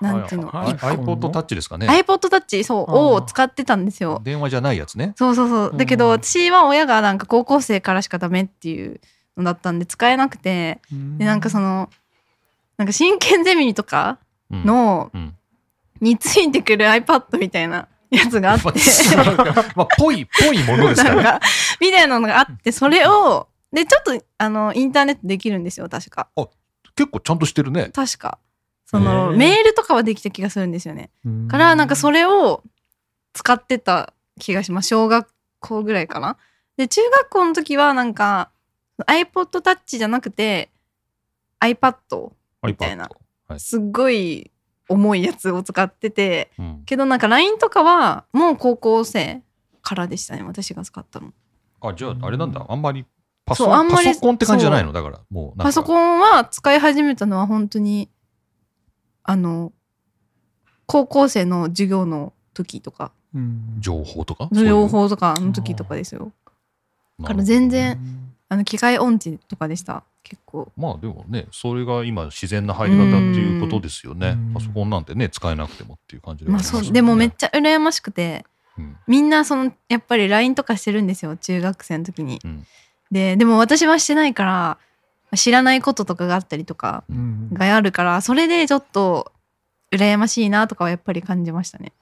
なんていうの、はい iPod タッチですかね。iPod Touch そうあー。を使ってたんですよ。電話じゃないやつね。そうそうそう。だけどうん。私は親がなんか高校生からしかダメっていうのだったんで使えなくてでなんかそのなんか真剣ゼミとかうん、のうん、についてくる iPad みたいなやつがあって。まあ、ぽい、ぽいものですからね。みたいなのがあってそれをでちょっとあのインターネットできるんですよ確か。結構ちゃんとしてるね。確か。そのメールとかはできた気がするんですよね。うん。からなんかそれを使ってた気がします。小学校ぐらいかな。で中学校の時はなんか iPod Touch じゃなくて iPad みたいな。はい。すっごい重いやつを使っててうん、けどなんか LINE とかはもう高校生からでしたね私が使ったの。あ、じゃあ、あれなんだ。あんまりパソそうあんまりパソコンって感じじゃないの？だから、もう。パソコンは使い始めたのは本当にあの高校生の授業の時とか。うん。情報とか？情報とかの？時とかですよ。だから全然あの機械音痴とかでした？結構。まあでもね、それが今自然な入り方っていうことですよね。うん。パソコンなんてね、使えなくてもっていう感じではまあそうでもめっちゃ羨ましくてうん。みんなそのやっぱり LINE とかしてるんですよ中学生の時に。うん。ででも私はしてないから知らないこととかがあったりとかうん。があるからそれでちょっと羨ましいなとかはやっぱり感じましたね。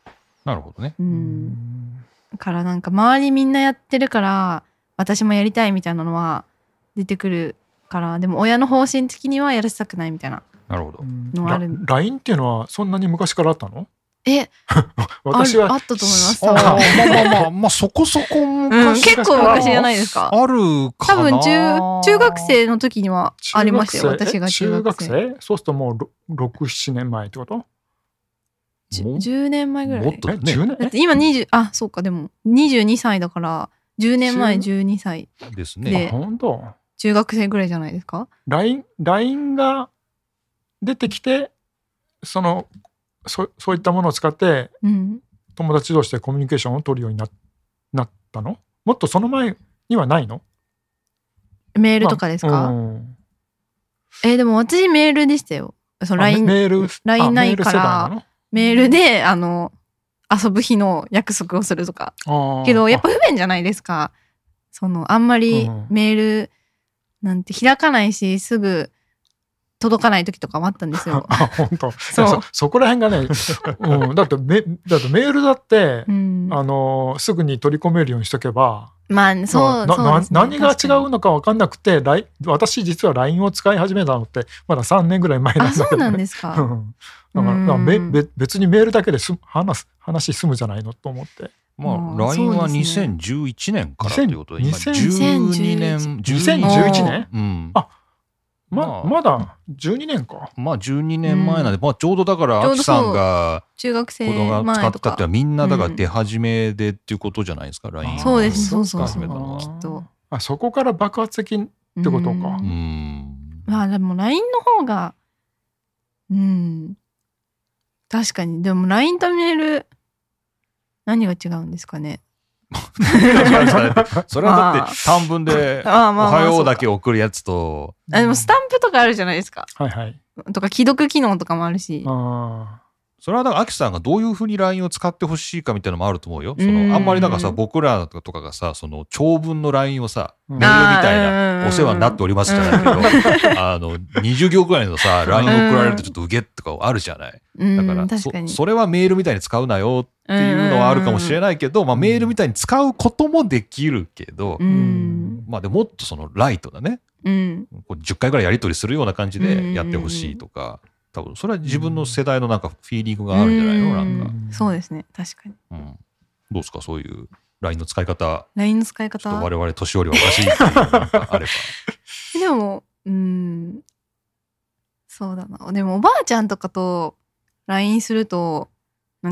なるほどね。ううん。からなんか周りみんなやってるから私もやりたいみたいなのは出てくるからでも親の方針的にはやらせたくないみたいななるほど。のある。ラ LINE っていうのはそんなに昔からあったの？え？(laughs) 私はあったと思います。まあまあまあ、まあそこそこうん、昔結構昔じゃないですか。あるかな。多分中中学生の時にはありましたよ中学生私が中中学学生？生そうするともう67年前ってこと？じも10年前ぐらい。えもっとね。10年？だって今20あそうかでも22歳だから10年前中12歳。でですね。あ本当？中学生ぐらいじゃないですか？LINE, LINE が出てきてそのそそういったものを使ってうん。友達同士でコミュニケーションを取るようにななったの？もっとその前にはないの？メールとかですか、まあうん。えーでも私メールでしたよ。そのあ LINE メール？LINE あないから。メール世代なの？メールであの遊ぶ日の約束をするとか。けどやっぱ不便じゃないですか。そのあんまりうん。メールなんて開かないしすぐ届かない時とかもあったんですよ。(laughs) あ本当。そう。そそこら辺がね、(laughs) うん、だってメだってメールだって、うん、あのすぐに取り込めるようにしとけばまあそうなそうですね。な何が違うのか分かんなくて私実は LINE を使い始めたのってまだ3年ぐらい前なんだけど、ね、あそうなんですか。うん。だからうん。だからべべ別にメールだけです話す話済むじゃないのと思って。まあ、うん LINE はそうですね。2011年からということで、今2000 12年、2011年？うん。あままあ。まだ12年か。まあ12年前なんで、まあちょうどだから、アキさんが中学生子供が使ってたって。みんなだからうん出始めでっていうことじゃないですか、LINE。そうです。ねそそううそうそう。始めたのは。きっと。あそこから爆発的にってことか。うん。うん。まあでも LINE の方がうん。確かに。でも LINE とメール何が違うんですかね。(laughs) それはだって短文で、ああおまあまあはようだそけ送るやつと、あでもスタンプとかあるじゃないですか。はいはいとか既読機能とかもあるし。あそれはだからアキさんがどういうふうに LINE を使ってほしいかみたいなのもあると思うよ。そうん。のあんまりだからさ僕らとかがさその長文の LINE をさうん。メールみたいなお世話になっておりますじゃないけど (laughs) あの20行ぐらいのさ LINE 送られるとちょっとウゲとかあるじゃない。うん。だからそそれはメールみたいに使うなよっていうのはあるかもしれないけど、まあ、メールみたいに使うこともできるけど、うん。まあでももっとそのライトなねうん。こう10回ぐらいやり取りするような感じでやってほしいとか、多分それは自分の世代のなんかフィーリングがあるんじゃないの、なんか、うんそうですね。確かに。うん、どうですか？そういう LINE の使い方。LINE の使い方？我々年寄りはおかしいっていうのがなんかあれば。(laughs) でもうん。そうだな。でもおばあちゃんとかと LINE すると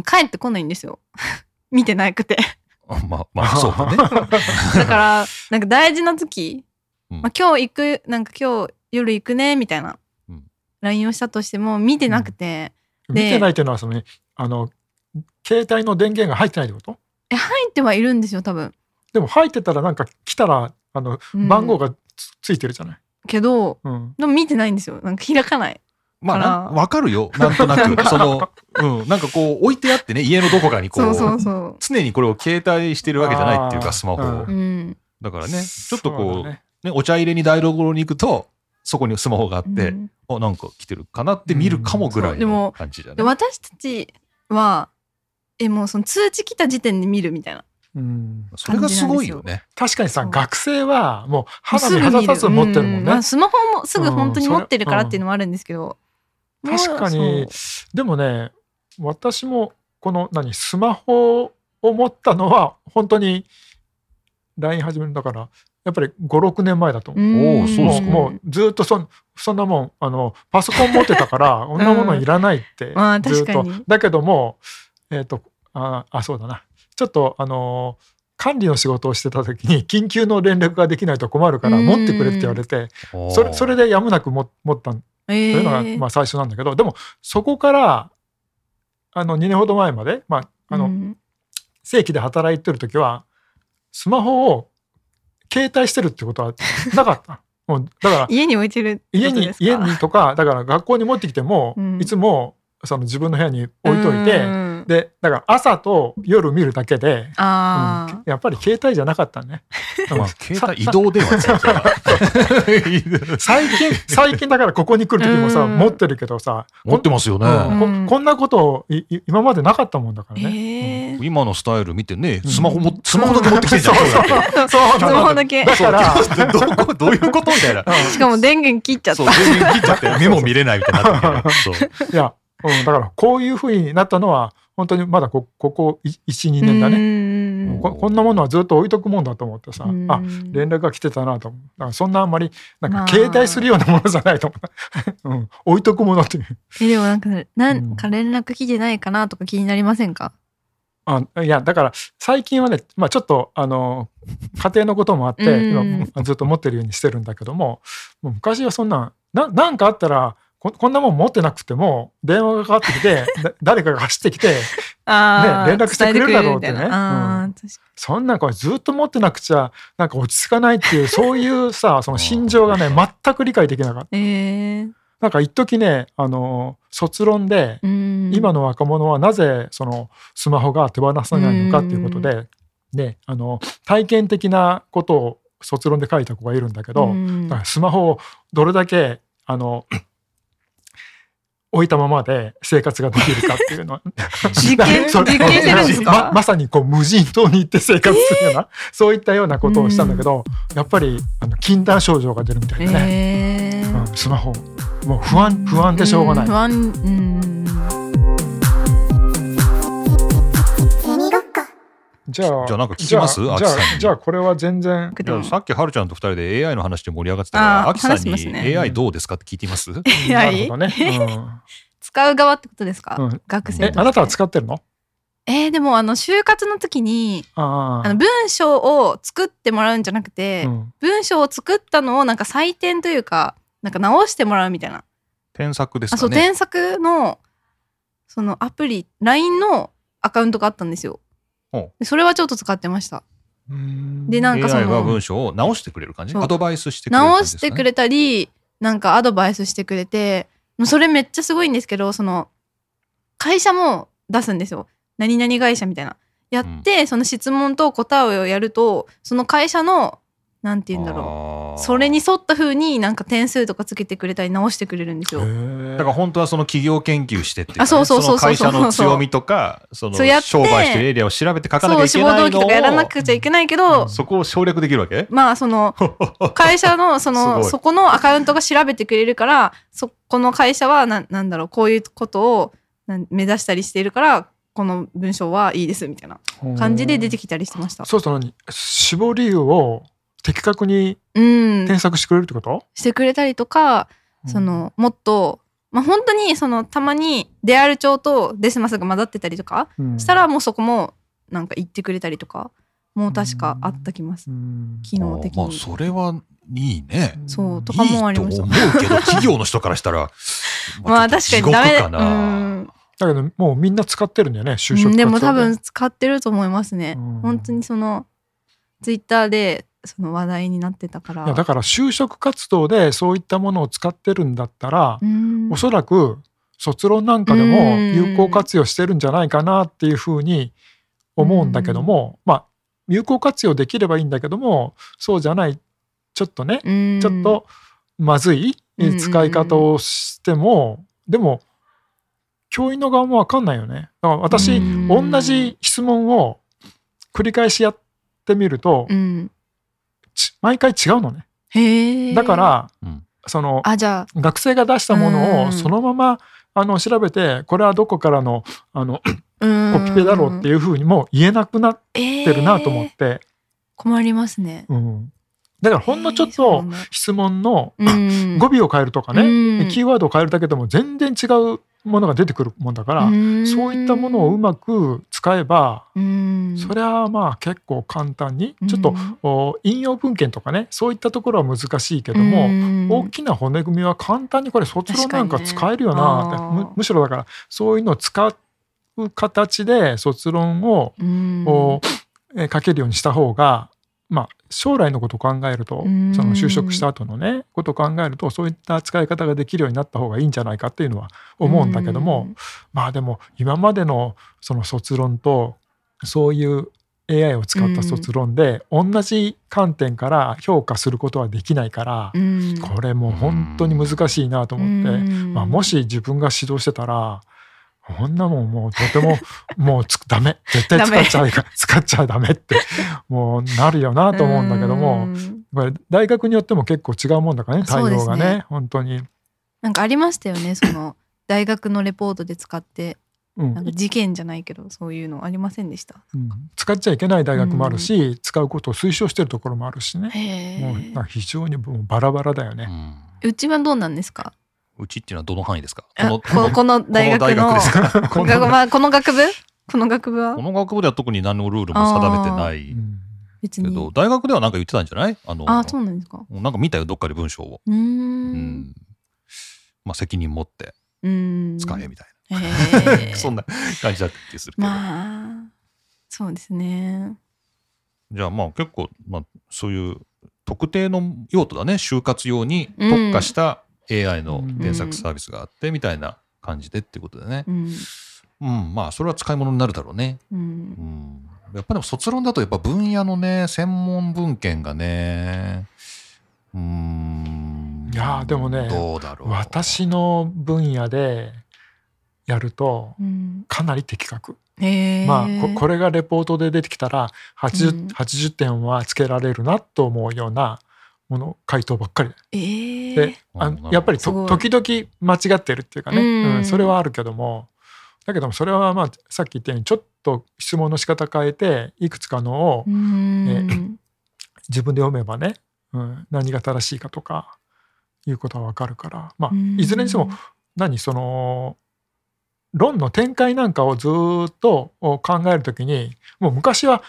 帰ってこないんですよ。(laughs) 見てなくて。あまあまあそうだね。(laughs) だからなんか大事な時、うん。まあ、今日行くなんか今日夜行くねみたいな。うん LINE をしたとしても見てなくて、見てないっていうのはそのねあの携帯の電源が入ってないってこと？え入ってはいるんですよ多分、でも入ってたらなんか来たらあのうん。番号がつついてるじゃない、けどうん、でも見てないんですよ。なんか開かないまあわかるよ。なんとなく。(laughs) その、うん、なんかこう置いてあってね家のどこかにこうそうそうそ常にこれを携帯してるわけじゃないっていうかスマホを、うん。ううんだからねちょっとこうね。ね、お茶入れに台所に行くとそこにスマホがあって、うん。あなんか来てるかなって見るかもぐらいの感じじゃない、で私たちはえもうその通知来た時点で見るみたいな。うん、それがすごいよね。確かにさ学生はもう肌すぐ見身離さず持ってるもんね。うまあ、スマホもすぐ本当にうん。持ってるからっていうのもあるんですけど、もう確かに。でもね私もこの何スマホを持ったのは本当に LINE 始めるんだからやっぱり56年前だと思う。うもうもうずっとそんそんなもんあのパソコン持ってたからこん。なものいらないってまあずっと、だけどもえっ、とああそうだな。ちょっとあの管理の仕事をしてた時に (laughs) 緊急の連絡ができないと困るからうん。持ってくれって言われてそれそれでやむなくも持ったとえいうのが、ーまあ、最初なんだけどでもそこからあの2年ほど前まで、まあ、あのうん。正規で働いてる時はスマホを携帯してるってことはなかった？(laughs) もうだから家に置いてる家に家にとかだから学校に持ってきても、うん。いつもその自分の部屋に置いといて、うんでだから朝と夜見るだけで、うんやっぱり携帯じゃなかったね。(laughs) まあ、携帯移動電話では最近最近だからここに来る時もさ、うん。持ってるけどさ持ってますよね、うんこうん。こんなこといい今までなかったもんだからね。えー。今のスタイル見てねうん。スマホも、スマホだけ持ってきてんじゃん。そうそう。だそうスマホだけ。だからどこどういうことみたいな。しかも電源切っちゃった。そう全然切っちゃって (laughs) 目も見れないみたいにないや、うん、だからこういうふうになったのは本当にまだこここ12年だね、ねここんなものはずっと置いとくもんだと思ってさ、うん。あ連絡が来てたなと。思うそんなあんまりなんまあ。か携帯するようなものじゃないと思う、(laughs) うん、置いとくものっていう。えでもなんかなんか連絡来てないかなとか気になりませんか、あいやだから最近はね、まあ、ちょっとあの家庭のこともあってうん今ずっと持ってるようにしてるんだけどももう昔はそんなんななんかあったらここんなもん持ってなくても電話がかかってきて (laughs) だ誰かが走ってきてね連絡してくれるだろうってねうん。そんなんこれずっと持ってなくちゃなんか落ち着かないっていう (laughs) そういうさその心情がね全く理解できなかった。にえー。なんか一時ねあの卒論でうん。今の若者はなぜそのスマホが手放さないのかっていうことでであの体験的なことを卒論で書いた子がいるんだけど、うん。だからスマホをどれだけあの置いたままで生活ができるかっていうのは。(laughs) (laughs) 実験してるんですか？ままさにこう無人島に行って生活するような、そういったようなことをしたんだけど、やっぱりあの禁断症状が出るみたいでね、えー。うんスマホ。もう不安不安でしょうがない。ん不安うんじゃあじゃあなんか聞きますじゃあアキさんにじゃあこれは全然。さっきはるちゃんと二人で AI の話で盛り上がってたからあーアキさんに話しますね。AI どうですかって聞いてみます？(laughs) な AI るほどね。(laughs) 使う側ってことですか、うん。学生あなたは使ってるの？えーでもあの就活の時にああの文章を作ってもらうんじゃなくて、うん。文章を作ったのをなんか採点というかなんか直してもらうみたいな。添削ですあそうかね添削のそのアプリ LINE のアカウントがあったんですよそれはちょっと使ってました。うん。でなんかその文章を直してくれる感じ？アドバイスしてくれる感直じですかね？してくれたりなんかアドバイスしてくれてもうそれめっちゃすごいんですけどその会社も出すんですよ。何々会社みたいな。やって、その質問と答えをやるとその会社のなんて言うんだろろうそれに沿った風になんか点数とかつけてくれたり直してくれるんですよ。だから本当はその企業研究してっていうかね、あそうそうそうそう。の会社の強みとかその商売してるエリアを調べて書かなきゃいけそう志望ないのを動機とかやらなくちゃいけないけど、そこを省略できるわけ？まあその (laughs) 会社のそすのそこのアカウントが調べてくれるからそこの会社はななんだろうこういうことをなん目指したりしているからこの文章はいいですみたいな感じで出てきたりしてました。そうそう何死亡理由を的確にうん、添削してくれるってこと、してくれたりとかそのもっと、まあ、本当にそのたまにデアル帳とデスマスが混ざってたりとかうん。したらもうそこもなんか言ってくれたりとかもう確かあったきます。うん。機能的に、まあそれはいいね。そうとかもありました。いいと思うけど企業の人からしたら (laughs) まあ確かにダメ地獄かな。うん。だけどもうみんな使ってるんだよね就職活動で。も多分使ってると思いますね、うん。本当にそのツイッターでその話題になってたから。だから就職活動でそういったものを使ってるんだったら、うん。おそらく卒論なんかでも有効活用してるんじゃないかなっていうふうに思うんだけども、まあ有効活用できればいいんだけどもそうじゃないちょっとね、うん。ちょっとまずいうん使い方をしても、でも教員の側も分かんないよね。だから私、うん。同じ質問を繰り返しやってみると、うん。ち毎回違うのね。へえだから、うん。そのあじゃあ。学生が出したものうん。をそのままあの調べてこれはどこからのあのコピペだろうっていうふうにもう言えなくなっっててるなと思って、困りますね。うん、だからほんのちょっと質問のうん。語尾を変えるとかね、うん。キーワードを変えるだけでも全然違うものが出てくるもんだから、ん。そういったものをうまく使えば、うん。それはまあ結構簡単にちょっと、お引用文献とかねそういったところは難しいけども、大もきな骨組みは簡単にこれ卒論なんか使えるよなって、あーむむしろだからそういうのを使う形で卒論を、書けるようにした方がまあ将来のことを考えるとうん。その就職した後のねことを考えるとそういった使い方ができるようになった方がいいんじゃないかっていうのは思うんだけどもまあでも今までのその卒論とそういう AI を使った卒論で同じ観点から評価することはできないからこれもう本当に難しいなと思って、まあ、もし自分が指導してたらこんなもんもうとても (laughs) もうつダメ。絶対使っちゃいか使っちゃダメってもうなるよなと思うんだけどもこれ大学によっても結構違うもんだからね対応がねね本当に、なんかありましたよねその (laughs) 大学のレポートで使ってうん。なんか事件じゃないけどそういうのありませんでした？うん。使っちゃいけない大学もあるし、使うことを推奨してるところもあるしね、へもうえなんか非常にもうバラバラだよね。うん。うちはどうなんですか？うちっていうのはどの範囲ですか？こあの (laughs) この大学のこの大学 (laughs) 部この学部？は？この学部では特に何のルールも定めてない。けど大学ではなんか言ってたんじゃない？あのあそうなんですか。なんか見たよどっかで文章を、うん。ん。まあ、責任持ってうん。使えみたいへな、え (laughs) そんな感じだった気するけど、まあそうですね。じゃあまあ結構、まあ、そういう特定の用途だね。就活用に特化した AI の検索サービスがあってみたいな感じでっていうことでね、うん。うん、まあそれは使い物になるだろうね、ううん。ん、やっぱでも卒論だとやっぱ分野のね専門文献がねうん。いやーでもねどうだろう。私の分野でやるとうん。かなり的確。へえまあここれがレポートで出てきたら 80,、うん。80点はつけられるなと思うようなもの回答ばっかりええで、あやっぱり時々間違ってるっていうかね、うん。うんそれはあるけども。だけどもそれはまあさっき言ったようにちょっと質問の仕方変えていくつかのをうん。自分で読めばね、うん、何が正しいかとかいうことはわかるから。まあうん。いずれにしても何その論の展開なんかをずーっと考えるときにもう昔はうん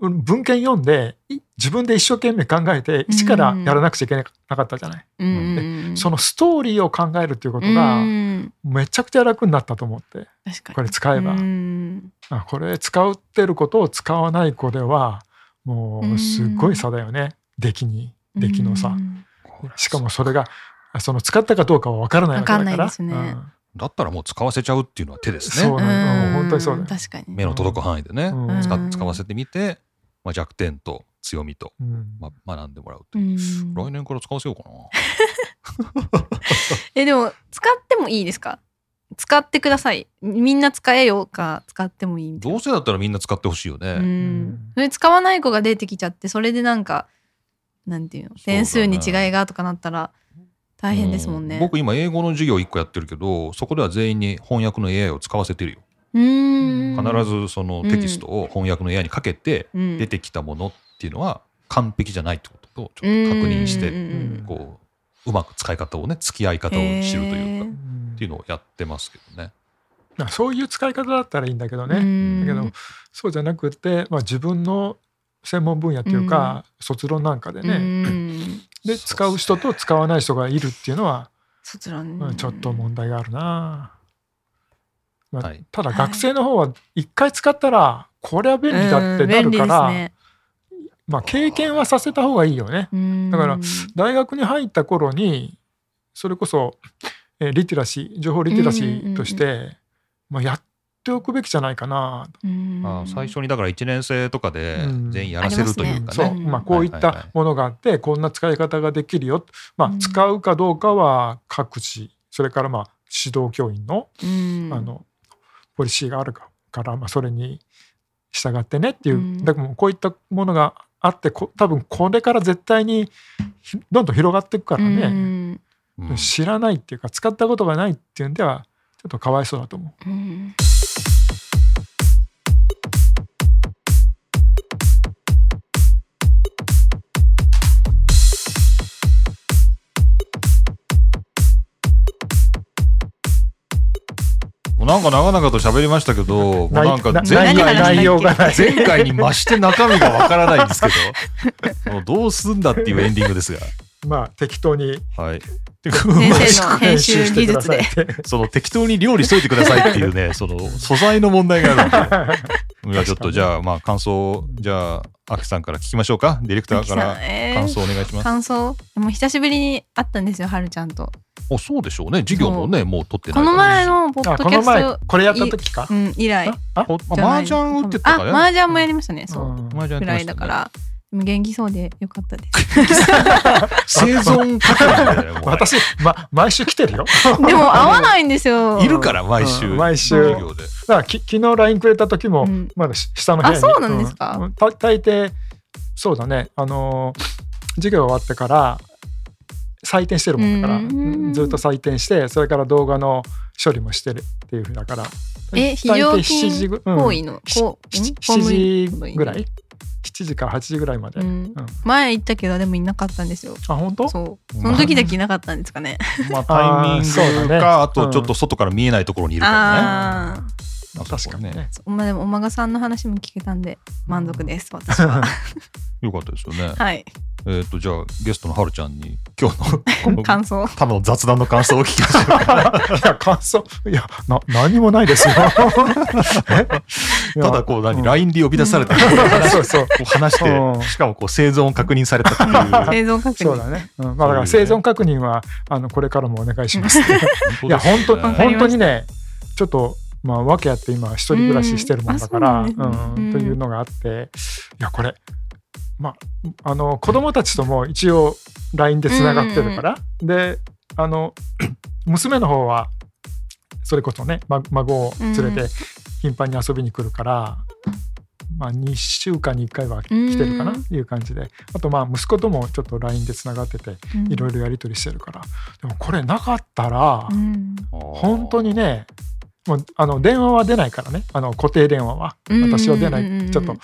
文献読んでい自分で一生懸命考えて一からやらなくちゃいけなかったじゃない？うん。そのストーリーを考えるっていうことがうん。めちゃくちゃ楽になったと思って。これ使えば。うん。あこれ使ってることを使わない子ではもうすごい差だよね。出来に出来の差。うん。しかもそれがその使ったかどうかは分からないわけだから。わかんないですねだったらもう使わせちゃうっていうのは手ですそうね。なん本当にそう確かに。目の届く範囲でね、うん使うん使わせてみて、まあ、弱点と強みと、うんまあ、学んでもらうというう。ん来年から使わせようかな。(laughs) え、でも、使ってもいいですか？使ってください。みんな使えようか、使ってもいいみたいなどうせだったらみんな使ってほしいよね。うん。それ使わない子が出てきちゃって、それでなんか、なんていうの、点数に違いがとかなったら大変ですもんね。う僕今英語の授業1個やってるけどそこでは全員に翻訳の AI を使わせてるよ。必ずそのテキストを翻訳の AI にかけてうん。出てきたものっていうのは完璧じゃないってこととちょっと確認してこううまく使い方をね付き合い方を知るというかっていうのをやってますけどね。まあそういう使い方だったらいいんだけどね、うん。だけどそうじゃなくて、まあ、自分の専門分野というか、卒論なんかでね、うんで使う人と使わない人がいるっていうのは、ちょっと問題があるな、まあはい。ただ学生の方は一回使ったらこれは便利だってなるから、まあ経験はさせた方がいいよね。うん。だから大学に入った頃にそれこそ、えーリテラシー情報リテラシーとして、まあ、やっておくべきじゃないかな。うん。あー最初にだから1年生とかでうん。全員やらせるというかそう、ね。まあ、こういったものがあって、こんな使い方ができるよ、まあうん。使うかどうかは各自。それからまあ指導教員の,、うん。あのポリシーがあるから、まあ、それに従ってねっていう、うん。だからもうこういったものがあってこ多分これから絶対にひどんどん広がっていくからね、知らないっていうか使ったことがないっていうんではちょっとかわいそうだと思う。うんなんか長々と喋りましたけど、なんかな前回内容が。前回に増して中身がわからないんですけど、(laughs) もうどうすんだっていうエンディングですが。(laughs) まあ適当にはい。先生の編集技術で。(laughs) その適当に料理しといてくださいっていうね、その素材の問題がある (laughs) んで。ちょっとじゃあ、まあ感想、じゃあ、アキさんから聞きましょうか。ディレクターからえー感想お願いします。感想もう久しぶりに会ったんですよ、はるちゃんと。お、そうでしょうね。授業もね、もう取ってないこの前のポッドキャスト、これやった時か？う。ん、以来。あ麻雀打ってたあ、から麻雀もやりましたね。そう。うん麻雀ぐらいだから。でも元気そうでよかったです。生存確認私、ま、毎週来てるよ。でも会わないんですよ。いるから、毎週。うん。毎週。だからき昨日 LINE くれた時も、うん。まだし下の部屋に。あそうなんですか？う大抵そうだね。あのー授業終わってから採点してるもんだから、うん。ずっと採点してそれから動画の処理もしてるっていうふうだから。え、非常7時勤行為の、こう、ん？7時ぐらい？7時から8時ぐらいまで、うんうん前行ったけどでもいなかったんですよ。あ本当？そう。その時だけいなかったんですかね。まあ、(laughs) タイミンそうだねグか、あとうんちょっと外から見えないところにいるからね。ああ。あ確かにね。まあでもおまがさんの話も聞けたんで満足です私は。(laughs) よかったですよね。はい。えっと、じゃあ、ゲストのはるちゃんに、今日の (laughs) この、感想。ただの雑談の感想を聞きましょう。(laughs) か。いや感想いやな何もないですよ。(laughs) ただ、こう、何、うん LINE で呼び出されて、こそうそう。う話してうん、しかも、こう、生存を確認されたっていう。生存確認。そうだね、うん。まあ、だから生存確認はあのこれからもお願いします。いいや本当本当にねちょっとまあ訳あって今一人暮らししてるもんだから、うんというのがあっていやこれまああの子供たちとも一応 LINE でつながってるから、であの (clears throat) 娘の方はそれこそねま孫を連れうん。て頻繁に遊びに来るから、まあ、2週間に1回は来てるかなうん。いう感じで。あとまあ息子ともちょっと LINE でつながっててうん。いろいろやり取りしてるから。でもこれなかったらうん。本当にねもうあの電話は出ないからね。あの固定電話は。うん私は出ない。ちょっと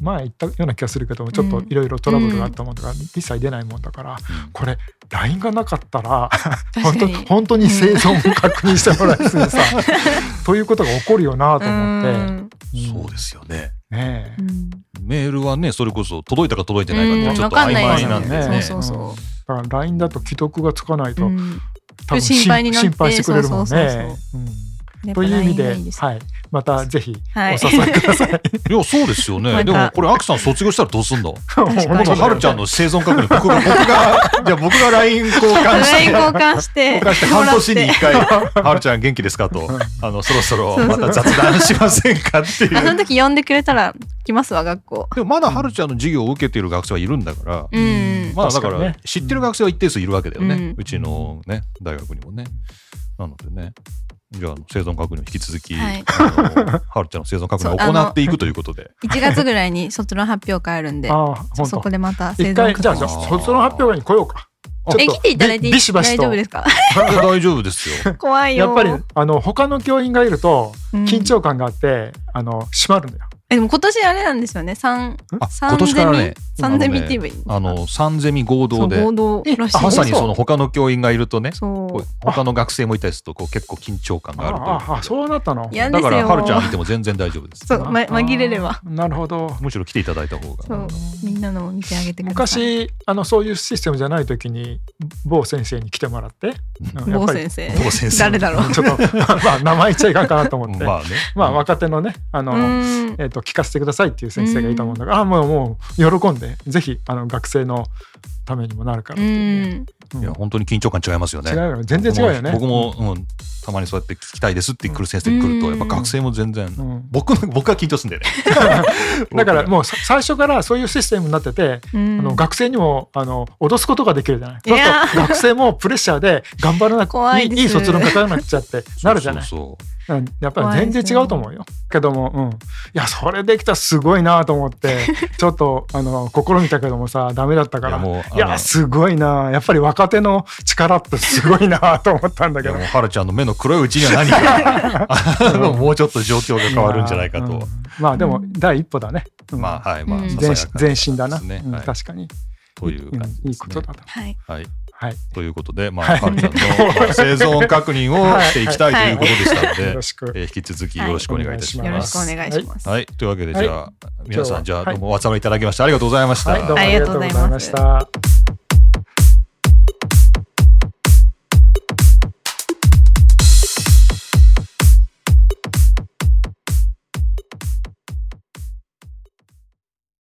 前言ったような気がするけどもちょっといろいろトラブルがあったもんだから一切出ないもんだからこれ LINE がなかったら本当。本当に生存を確認してもらえずにさということが起こるよなと思って。うん。そうですよね。ねメールはね、それこそ届いたか届いてないかっうんてちょっと曖昧なんでね。そうそうそう。だから LINE だと既読がつかないと、心配になって心配してくれるもんね。そうそうそううんやっぱという意味ではい、またぜひはい。お誘いください。(laughs) いやそうですよね、でもこれアクさん卒業したらどうすんの？かに。今度はるちゃんの生存確認僕が僕が (laughs) じゃあ僕が LINE 交換して LINE 交換して交換して半年に一回「はるちゃん元気ですか?」と「(laughs) あのそろそろまた雑談しませんか?」っていう。あその時呼んでくれたら来ますわ学校。でもまだはるちゃんの授業を受けている学生はいるんだから、うん。まあだから知ってる学生は一定数いるわけだよね、ううんちのね大学にもね。なのでねじゃあ生存確認を引き続き、はい。るちゃんの生存確認を行っていくということで。1月ぐらいに卒論発表会あるんでそこ。でまた生存一回じゃあ確認卒論発表会に来ようか。え来ていただいて大丈夫ですか？大丈夫ですよ。(laughs) 怖いよ。やっぱりあの他の教員がいるとうん。緊張感があって、あの閉まるんだよ。えでも今年あれなんですよね。三あ三今年からね。三ゼミって言えばいいあの三ゼミ合同で。合同まさにその他の教員がいるとね他の学生もいたりするとこう結構緊張感があるという。あああそうなったの？いやだからですよ。はるちゃんいても全然大丈夫です。そう、ま、紛れれば。なるほど。むしろ来ていただいた方が。そうみんなのも見てあげてください。昔あのそういうシステムじゃない時に某先生に来てもらって、う某先生。某先生。誰だろう。(laughs) ちょっとまあ名前言っちゃいかんかなと思って、ま (laughs) まあね。あ若手のねあの、うん。えっと聞かせてくださいっていう先生がいたもんだから、あもうもう喜んでぜひあの学生のためにもなるからうっていううん。いや本当に緊張感違いますよね。違うよ。ね全然違うよね。僕も僕も、うん、たまにそうやって聞きたいですって来る先生来ると、うんやっぱ学生も全然、うん。僕の (laughs) 僕が緊張するんだよね。(laughs) だからもうさ最初からそういうシステムになってて、うん。あの学生にもあの脅すことができるじゃない。そうすると学生もプレッシャーで頑張らなくい (laughs) 怖いです。いいい卒論書かなくちゃってなるじゃない。そうそうう。ん。やっぱり全然違うと思うよ。けども、うん、いやそれできたらすごいなと思ってちょっとあの試みたけどもさダメだったから。いやすごいな。やっぱり若手の力ってすごいなと思ったんだけど。はるちゃんの目の黒いうちには何か (laughs) もうちょっと状況が変わるんじゃないかと、うん。まあでも第一歩だね。うん。まあはいまあ、うん。前進だな、確かに。という感じうんいいことだと。はい。はいはい。ということで、まあ、はい。はるちゃんの、まあ、生存確認をしていきたいということでしたので、よろしく。えー引き続きよろしくお願いいたしはます。よろしくお願いします、はい、というわけで、じゃあ、皆さん、じゃあ、どうもお集まりいただきまして、ありがとうございました。ありがとうございました。